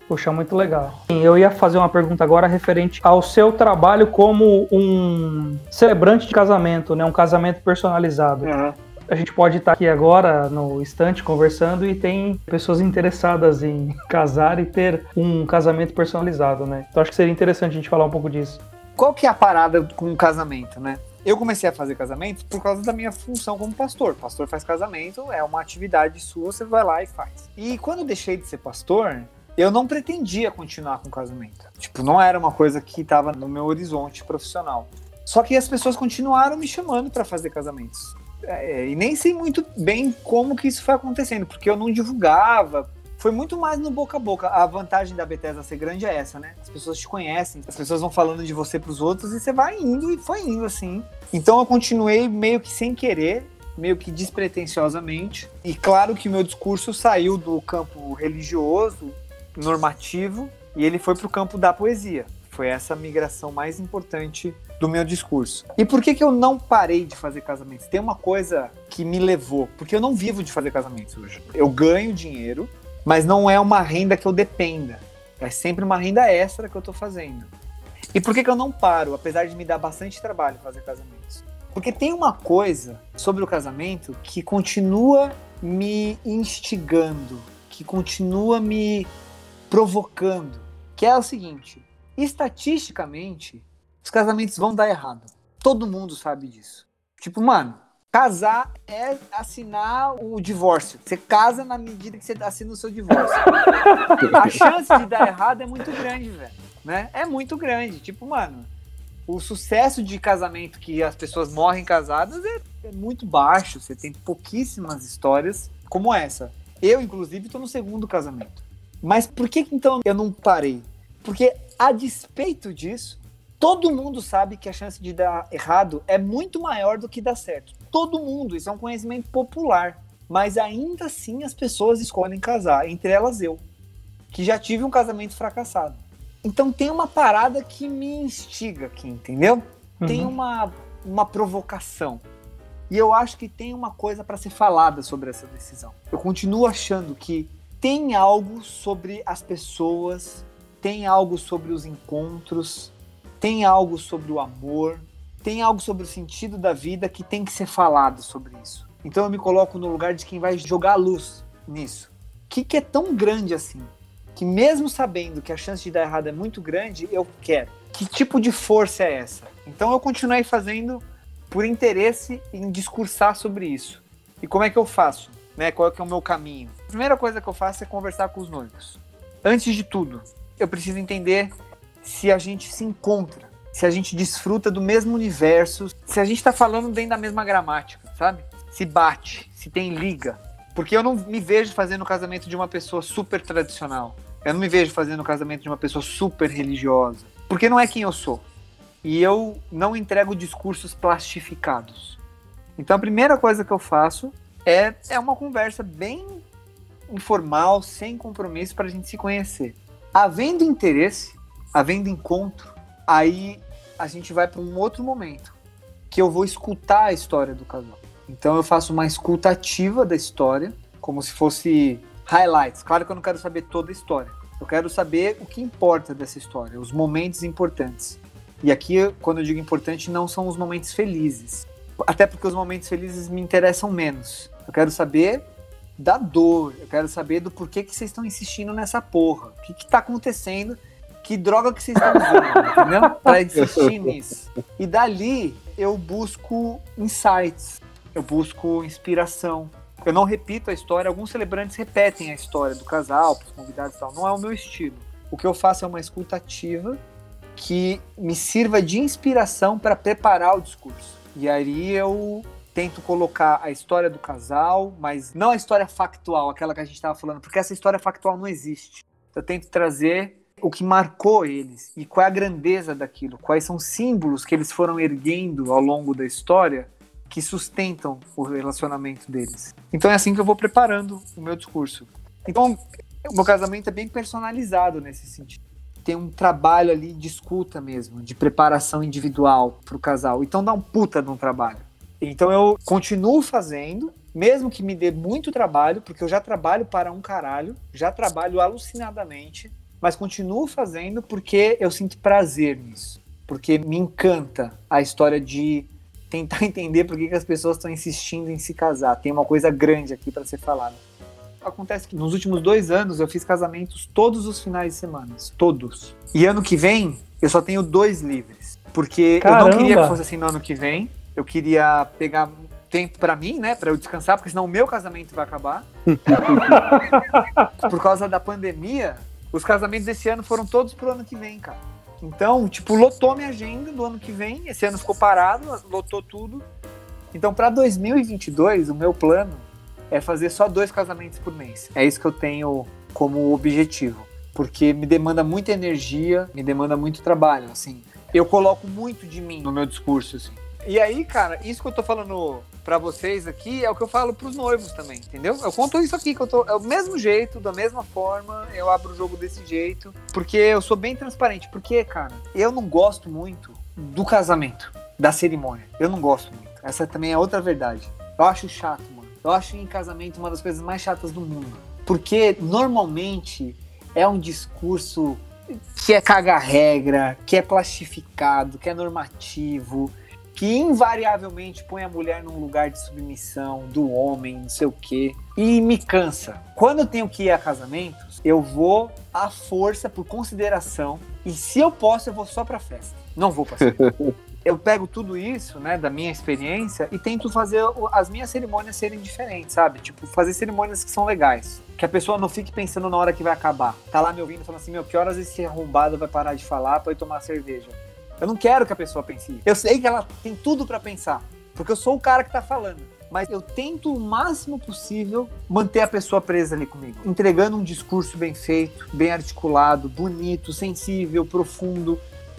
Puxa, muito legal. Eu ia fazer uma pergunta agora referente ao seu trabalho como um celebrante de casamento, né? Um casamento personalizado. A gente pode estar aqui agora no estante conversando e tem pessoas interessadas em casar e ter um casamento personalizado, né? Então acho que seria interessante a gente falar um pouco disso. Qual que é a parada com o casamento, né? Eu comecei a fazer casamento por causa da minha função como pastor. Pastor faz casamento, é uma atividade sua, você vai lá e faz. E quando eu deixei de ser pastor, eu não pretendia continuar com casamento. Tipo, não era uma coisa que estava no meu horizonte profissional. Só que as pessoas continuaram me chamando para fazer casamentos. É, e nem sei muito bem como que isso foi acontecendo, porque eu não divulgava. Foi muito mais no boca a boca. A vantagem da Bethesda ser grande é essa, né? As pessoas te conhecem, as pessoas vão falando de você pros outros e você vai indo e foi indo assim. Então eu continuei meio que sem querer, meio que despretensiosamente. E claro que meu discurso saiu do campo religioso, normativo, e ele foi pro campo da poesia. Foi essa migração mais importante do meu discurso. E por que, que eu não parei de fazer casamentos? Tem uma coisa que me levou, porque eu não vivo de fazer casamentos hoje. Eu ganho dinheiro, mas não é uma renda que eu dependa. É sempre uma renda extra que eu tô fazendo. E por que, que eu não paro, apesar de me dar bastante trabalho fazer casamentos? Porque tem uma coisa sobre o casamento que continua me instigando, que continua me provocando, que é o seguinte: estatisticamente, os casamentos vão dar errado. Todo mundo sabe disso. Tipo, mano, casar é assinar o divórcio. Você casa na medida que você assina o seu divórcio. A chance de dar errado é muito grande, velho. Né? É muito grande. Tipo, mano, o sucesso de casamento que as pessoas morrem casadas é, é muito baixo. Você tem pouquíssimas histórias como essa. Eu, inclusive, estou no segundo casamento. Mas por que que, então eu não parei? Porque, a despeito disso, todo mundo sabe que a chance de dar errado é muito maior do que dar certo. Todo mundo, isso é um conhecimento popular. Mas ainda assim as pessoas escolhem casar, entre elas eu, que já tive um casamento fracassado. Então tem uma parada que me instiga aqui, entendeu? Tem Uhum. uma, uma provocação. E eu acho que tem uma coisa para ser falada sobre essa decisão. Eu continuo achando que tem algo sobre as pessoas, tem algo sobre os encontros, tem algo sobre o amor, tem algo sobre o sentido da vida que tem que ser falado sobre isso. Então eu me coloco no lugar de quem vai jogar luz nisso. O que, que é tão grande assim? que mesmo sabendo que a chance de dar errado é muito grande, eu quero. Que tipo de força é essa? Então eu continuei fazendo por interesse em discursar sobre isso. E como é que eu faço? Né? Qual é, que é o meu caminho? A primeira coisa que eu faço é conversar com os noivos. Antes de tudo, eu preciso entender se a gente se encontra, se a gente desfruta do mesmo universo, se a gente está falando dentro da mesma gramática, sabe? Se bate, se tem liga. Porque eu não me vejo fazendo o casamento de uma pessoa super tradicional. Eu não me vejo fazendo o casamento de uma pessoa super religiosa. Porque não é quem eu sou. E eu não entrego discursos plastificados. Então a primeira coisa que eu faço é, é uma conversa bem informal, sem compromisso, para a gente se conhecer. Havendo interesse, havendo encontro, aí a gente vai para um outro momento, que eu vou escutar a história do casal. Então eu faço uma escuta ativa da história, como se fosse highlights. Claro que eu não quero saber toda a história. Eu quero saber o que importa dessa história, os momentos importantes. E aqui, quando eu digo importante, não são os momentos felizes. Até porque os momentos felizes me interessam menos. Eu quero saber da dor, eu quero saber do porquê que vocês estão insistindo nessa porra. O que, que tá acontecendo? Que droga que vocês estão usando, entendeu? Pra insistir nisso. E dali eu busco insights, eu busco inspiração. Eu não repito a história, alguns celebrantes repetem a história do casal, os convidados e tal. Não é o meu estilo. O que eu faço é uma escuta ativa que me sirva de inspiração para preparar o discurso. E aí eu tento colocar a história do casal, mas não a história factual, aquela que a gente estava falando, porque essa história factual não existe. Eu tento trazer o que marcou eles e qual é a grandeza daquilo, quais são os símbolos que eles foram erguendo ao longo da história que sustentam o relacionamento deles. Então é assim que eu vou preparando o meu discurso. Então, o meu casamento é bem personalizado nesse sentido. Tem um trabalho ali de escuta mesmo, de preparação individual para o casal. Então dá um puta de um trabalho. Então eu continuo fazendo, mesmo que me dê muito trabalho, porque eu já trabalho para um caralho, já trabalho alucinadamente, mas continuo fazendo porque eu sinto prazer nisso. Porque me encanta a história de tentar entender por que, que as pessoas estão insistindo em se casar. Tem uma coisa grande aqui para ser falada. Acontece que nos últimos dois anos eu fiz casamentos todos os finais de semana. Todos. E ano que vem eu só tenho dois livres. Porque Caramba. eu não queria que fosse assim no ano que vem. Eu queria pegar tempo para mim, né, para eu descansar, porque senão o meu casamento vai acabar. Por causa da pandemia, os casamentos desse ano foram todos pro ano que vem, cara. Então, tipo, lotou minha agenda do ano que vem. Esse ano ficou parado, lotou tudo. Então, para 2022, o meu plano é fazer só dois casamentos por mês. É isso que eu tenho como objetivo, porque me demanda muita energia, me demanda muito trabalho, assim. Eu coloco muito de mim no meu discurso, assim. E aí, cara, isso que eu tô falando para vocês aqui é o que eu falo pros noivos também, entendeu? Eu conto isso aqui, que eu tô. É o mesmo jeito, da mesma forma, eu abro o jogo desse jeito, porque eu sou bem transparente. Porque, cara, eu não gosto muito do casamento, da cerimônia. Eu não gosto muito. Essa também é outra verdade. Eu acho chato, mano. Eu acho em casamento uma das coisas mais chatas do mundo. Porque normalmente é um discurso que é caga-regra, que é plastificado, que é normativo que invariavelmente põe a mulher num lugar de submissão do homem, não sei o quê, e me cansa. Quando eu tenho que ir a casamentos, eu vou à força por consideração, e se eu posso, eu vou só pra festa. Não vou passar. eu pego tudo isso, né, da minha experiência e tento fazer as minhas cerimônias serem diferentes, sabe? Tipo, fazer cerimônias que são legais. Que a pessoa não fique pensando na hora que vai acabar. Tá lá me ouvindo falando assim, meu, que horas esse arrombado vai parar de falar pra ir tomar cerveja? Eu não quero que a pessoa pense isso. Eu sei que ela tem tudo para pensar, porque eu sou o cara que tá falando. Mas eu tento o máximo possível manter a pessoa presa ali comigo, entregando um discurso bem feito, bem articulado, bonito, sensível, profundo.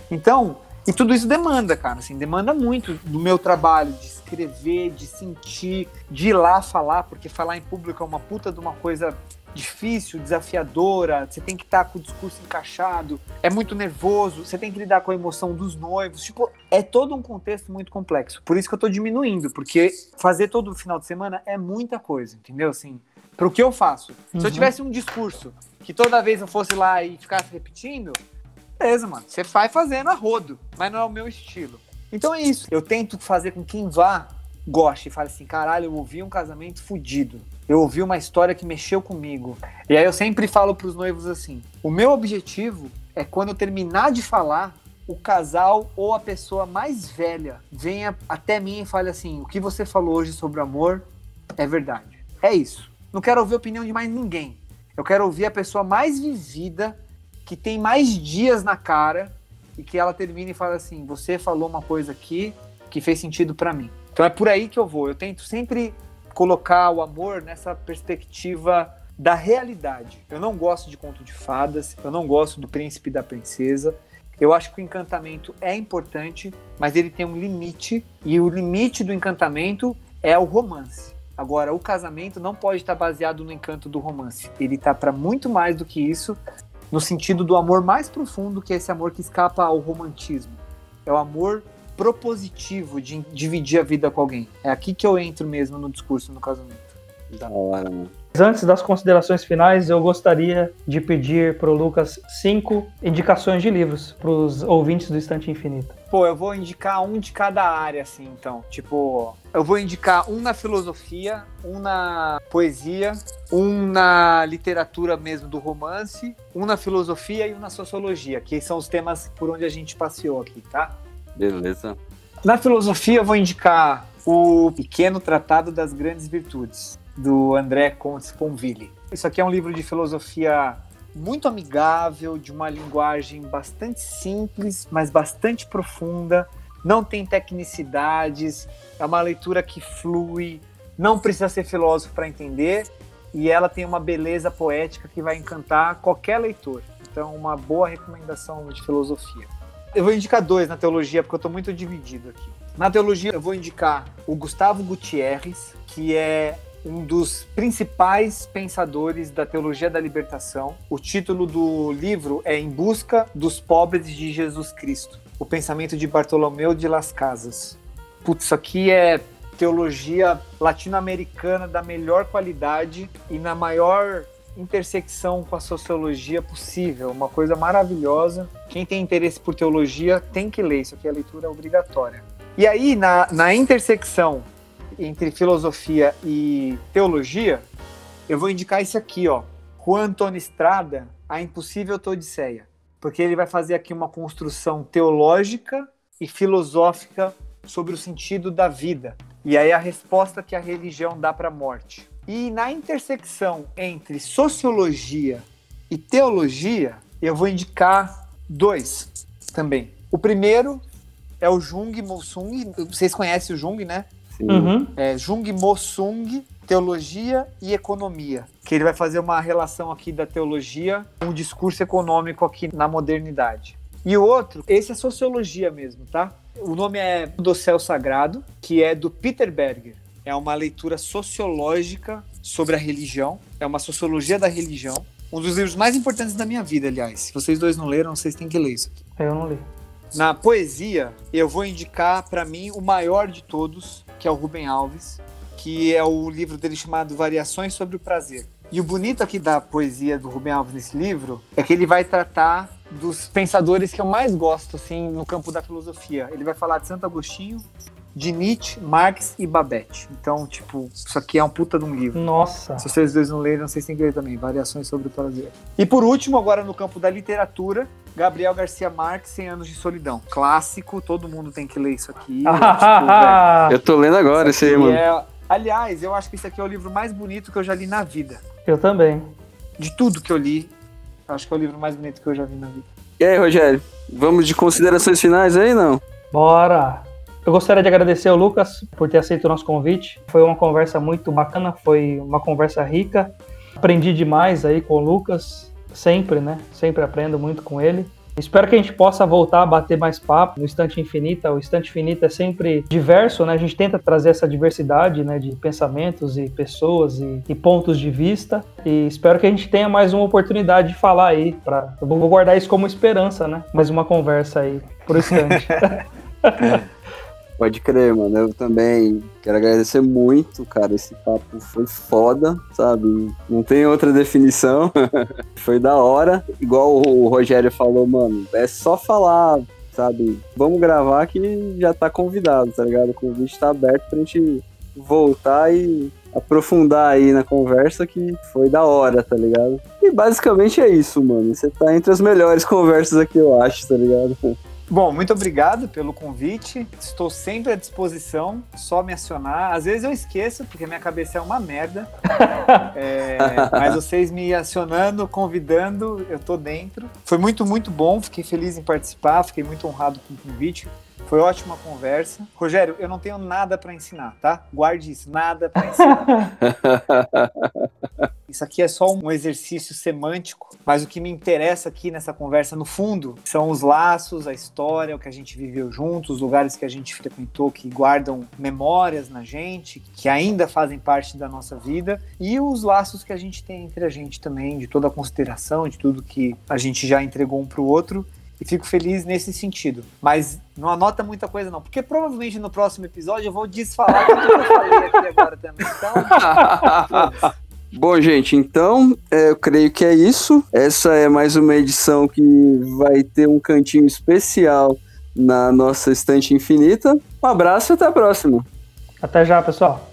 Então, e tudo isso demanda, cara, assim, demanda muito do meu trabalho, de escrever, de sentir, de ir lá falar, porque falar em público é uma puta de uma coisa difícil, desafiadora, você tem que estar com o discurso encaixado, é muito nervoso, você tem que lidar com a emoção dos noivos. Tipo, é todo um contexto muito complexo. Por isso que eu tô diminuindo, porque fazer todo final de semana é muita coisa, entendeu? Assim, pro que eu faço. Uhum. Se eu uhum. tivesse um discurso que toda vez eu fosse lá e ficasse repetindo, beleza, mano. Você vai fazendo a rodo, mas não é o meu estilo. Então é isso. Eu tento fazer com quem vá goste e fale assim: caralho, eu ouvi um casamento fudido. Eu ouvi uma história que mexeu comigo. E aí eu sempre falo pros noivos assim: o meu objetivo é quando eu terminar de falar, o casal ou a pessoa mais velha venha até mim e fale assim: o que você falou hoje sobre amor é verdade. É isso. Não quero ouvir a opinião de mais ninguém. Eu quero ouvir a pessoa mais vivida, que tem mais dias na cara, e que ela termine e fale assim: você falou uma coisa aqui que fez sentido para mim. Então é por aí que eu vou. Eu tento sempre colocar o amor nessa perspectiva da realidade. Eu não gosto de conto de fadas, eu não gosto do príncipe e da princesa. Eu acho que o encantamento é importante, mas ele tem um limite, e o limite do encantamento é o romance. Agora, o casamento não pode estar baseado no encanto do romance. Ele está para muito mais do que isso, no sentido do amor mais profundo, que é esse amor que escapa ao romantismo. É o amor propositivo de dividir a vida com alguém. É aqui que eu entro mesmo no discurso no casamento. Da hora, mano. Antes das considerações finais, eu gostaria de pedir para o Lucas cinco indicações de livros para os ouvintes do Estante Infinito. Pô, eu vou indicar um de cada área, assim, então. Tipo, eu vou indicar um na filosofia, um na poesia, um na literatura mesmo do romance, um na filosofia e um na sociologia, que são os temas por onde a gente passeou aqui, tá? Beleza. Na filosofia, eu vou indicar o Pequeno Tratado das Grandes Virtudes, do André Comte Sponville. Isso aqui é um livro de filosofia muito amigável, de uma linguagem bastante simples, mas bastante profunda. Não tem tecnicidades, é uma leitura que flui, não precisa ser filósofo para entender, e ela tem uma beleza poética que vai encantar qualquer leitor. Então, uma boa recomendação de filosofia. Eu vou indicar dois na teologia, porque eu estou muito dividido aqui. Na teologia, eu vou indicar o Gustavo Gutierrez, que é um dos principais pensadores da teologia da libertação. O título do livro é Em Busca dos Pobres de Jesus Cristo, o pensamento de Bartolomeu de Las Casas. Putz, isso aqui é teologia latino-americana da melhor qualidade e na maior intersecção com a sociologia possível, uma coisa maravilhosa. Quem tem interesse por teologia tem que ler, isso aqui é leitura obrigatória. E aí, na, na intersecção entre filosofia e teologia, eu vou indicar isso aqui, ó. Juan Antônio Estrada, A Impossível Todiceia. Porque ele vai fazer aqui uma construção teológica e filosófica sobre o sentido da vida. E aí a resposta que a religião dá para a morte. E na intersecção entre sociologia e teologia, eu vou indicar dois também. O primeiro é o Jung Mosung. Vocês conhecem o Jung, né? Sim. Uhum. É Jung Mosung, Teologia e Economia. Que ele vai fazer uma relação aqui da teologia com o discurso econômico aqui na modernidade. E o outro, esse é sociologia mesmo, tá? O nome é Do Céu Sagrado, que é do Peter Berger. É uma leitura sociológica sobre a religião, é uma sociologia da religião. Um dos livros mais importantes da minha vida, aliás. Se vocês dois não leram, vocês têm que ler isso. aqui. Eu não li. Na poesia, eu vou indicar para mim o maior de todos, que é o Rubem Alves, que é o livro dele chamado Variações sobre o Prazer. E o bonito aqui da poesia do Rubem Alves nesse livro é que ele vai tratar dos pensadores que eu mais gosto assim no campo da filosofia. Ele vai falar de Santo Agostinho, de Nietzsche, Marx e Babette. Então, tipo, isso aqui é um puta de um livro. Nossa. Se vocês dois não leram, vocês têm que ler também. Variações sobre o prazer. E por último, agora no campo da literatura, Gabriel Garcia Marques, 100 Anos de Solidão. Clássico, todo mundo tem que ler isso aqui. É, tipo, Eu tô lendo agora esse aí, mano. é- Aliás, eu acho que esse aqui é o livro mais bonito que eu já li na vida. eu também. De tudo que eu li, acho que é o livro mais bonito que eu já vi na vida. E aí, Rogério? Vamos de considerações finais aí, não? Bora! Eu gostaria de agradecer ao Lucas por ter aceito o nosso convite. Foi uma conversa muito bacana, foi uma conversa rica. Aprendi demais aí com o Lucas, sempre, né? Sempre aprendo muito com ele. Espero que a gente possa voltar a bater mais papo no Estante Infinita. O Estante Infinita é sempre diverso, né? A gente tenta trazer essa diversidade, né? De pensamentos e pessoas e, e pontos de vista. E espero que a gente tenha mais uma oportunidade de falar aí. Pra, eu vou guardar isso como esperança, né? Mais uma conversa aí pro Estante. Pode crer, mano. Eu também quero agradecer muito, cara. Esse papo foi foda, sabe? Não tem outra definição. foi da hora. Igual o Rogério falou, mano, é só falar sabe? Vamos gravar que já tá convidado, tá ligado? O convite tá aberto pra gente voltar e aprofundar aí na conversa que foi da hora, tá ligado? E basicamente é isso, mano. Você tá entre as melhores conversas aqui, eu acho, tá ligado? Bom, muito obrigado pelo convite. Estou sempre à disposição, só me acionar. Às vezes eu esqueço, porque minha cabeça é uma merda. é, mas vocês me acionando, convidando, eu tô dentro. Foi muito, muito bom. Fiquei feliz em participar, fiquei muito honrado com o convite. Foi ótima conversa. Rogério, eu não tenho nada para ensinar, tá? Guarde isso, nada para ensinar. isso aqui é só um exercício semântico, mas o que me interessa aqui nessa conversa, no fundo, são os laços, a história, o que a gente viveu juntos, os lugares que a gente frequentou que guardam memórias na gente, que ainda fazem parte da nossa vida, e os laços que a gente tem entre a gente também, de toda a consideração, de tudo que a gente já entregou um para o outro e fico feliz nesse sentido. Mas não anota muita coisa, não, porque provavelmente no próximo episódio eu vou desfalar tudo que eu falei aqui agora também. Então. Bom, gente, então é, eu creio que é isso. Essa é mais uma edição que vai ter um cantinho especial na nossa estante infinita. Um abraço e até a próxima. Até já, pessoal.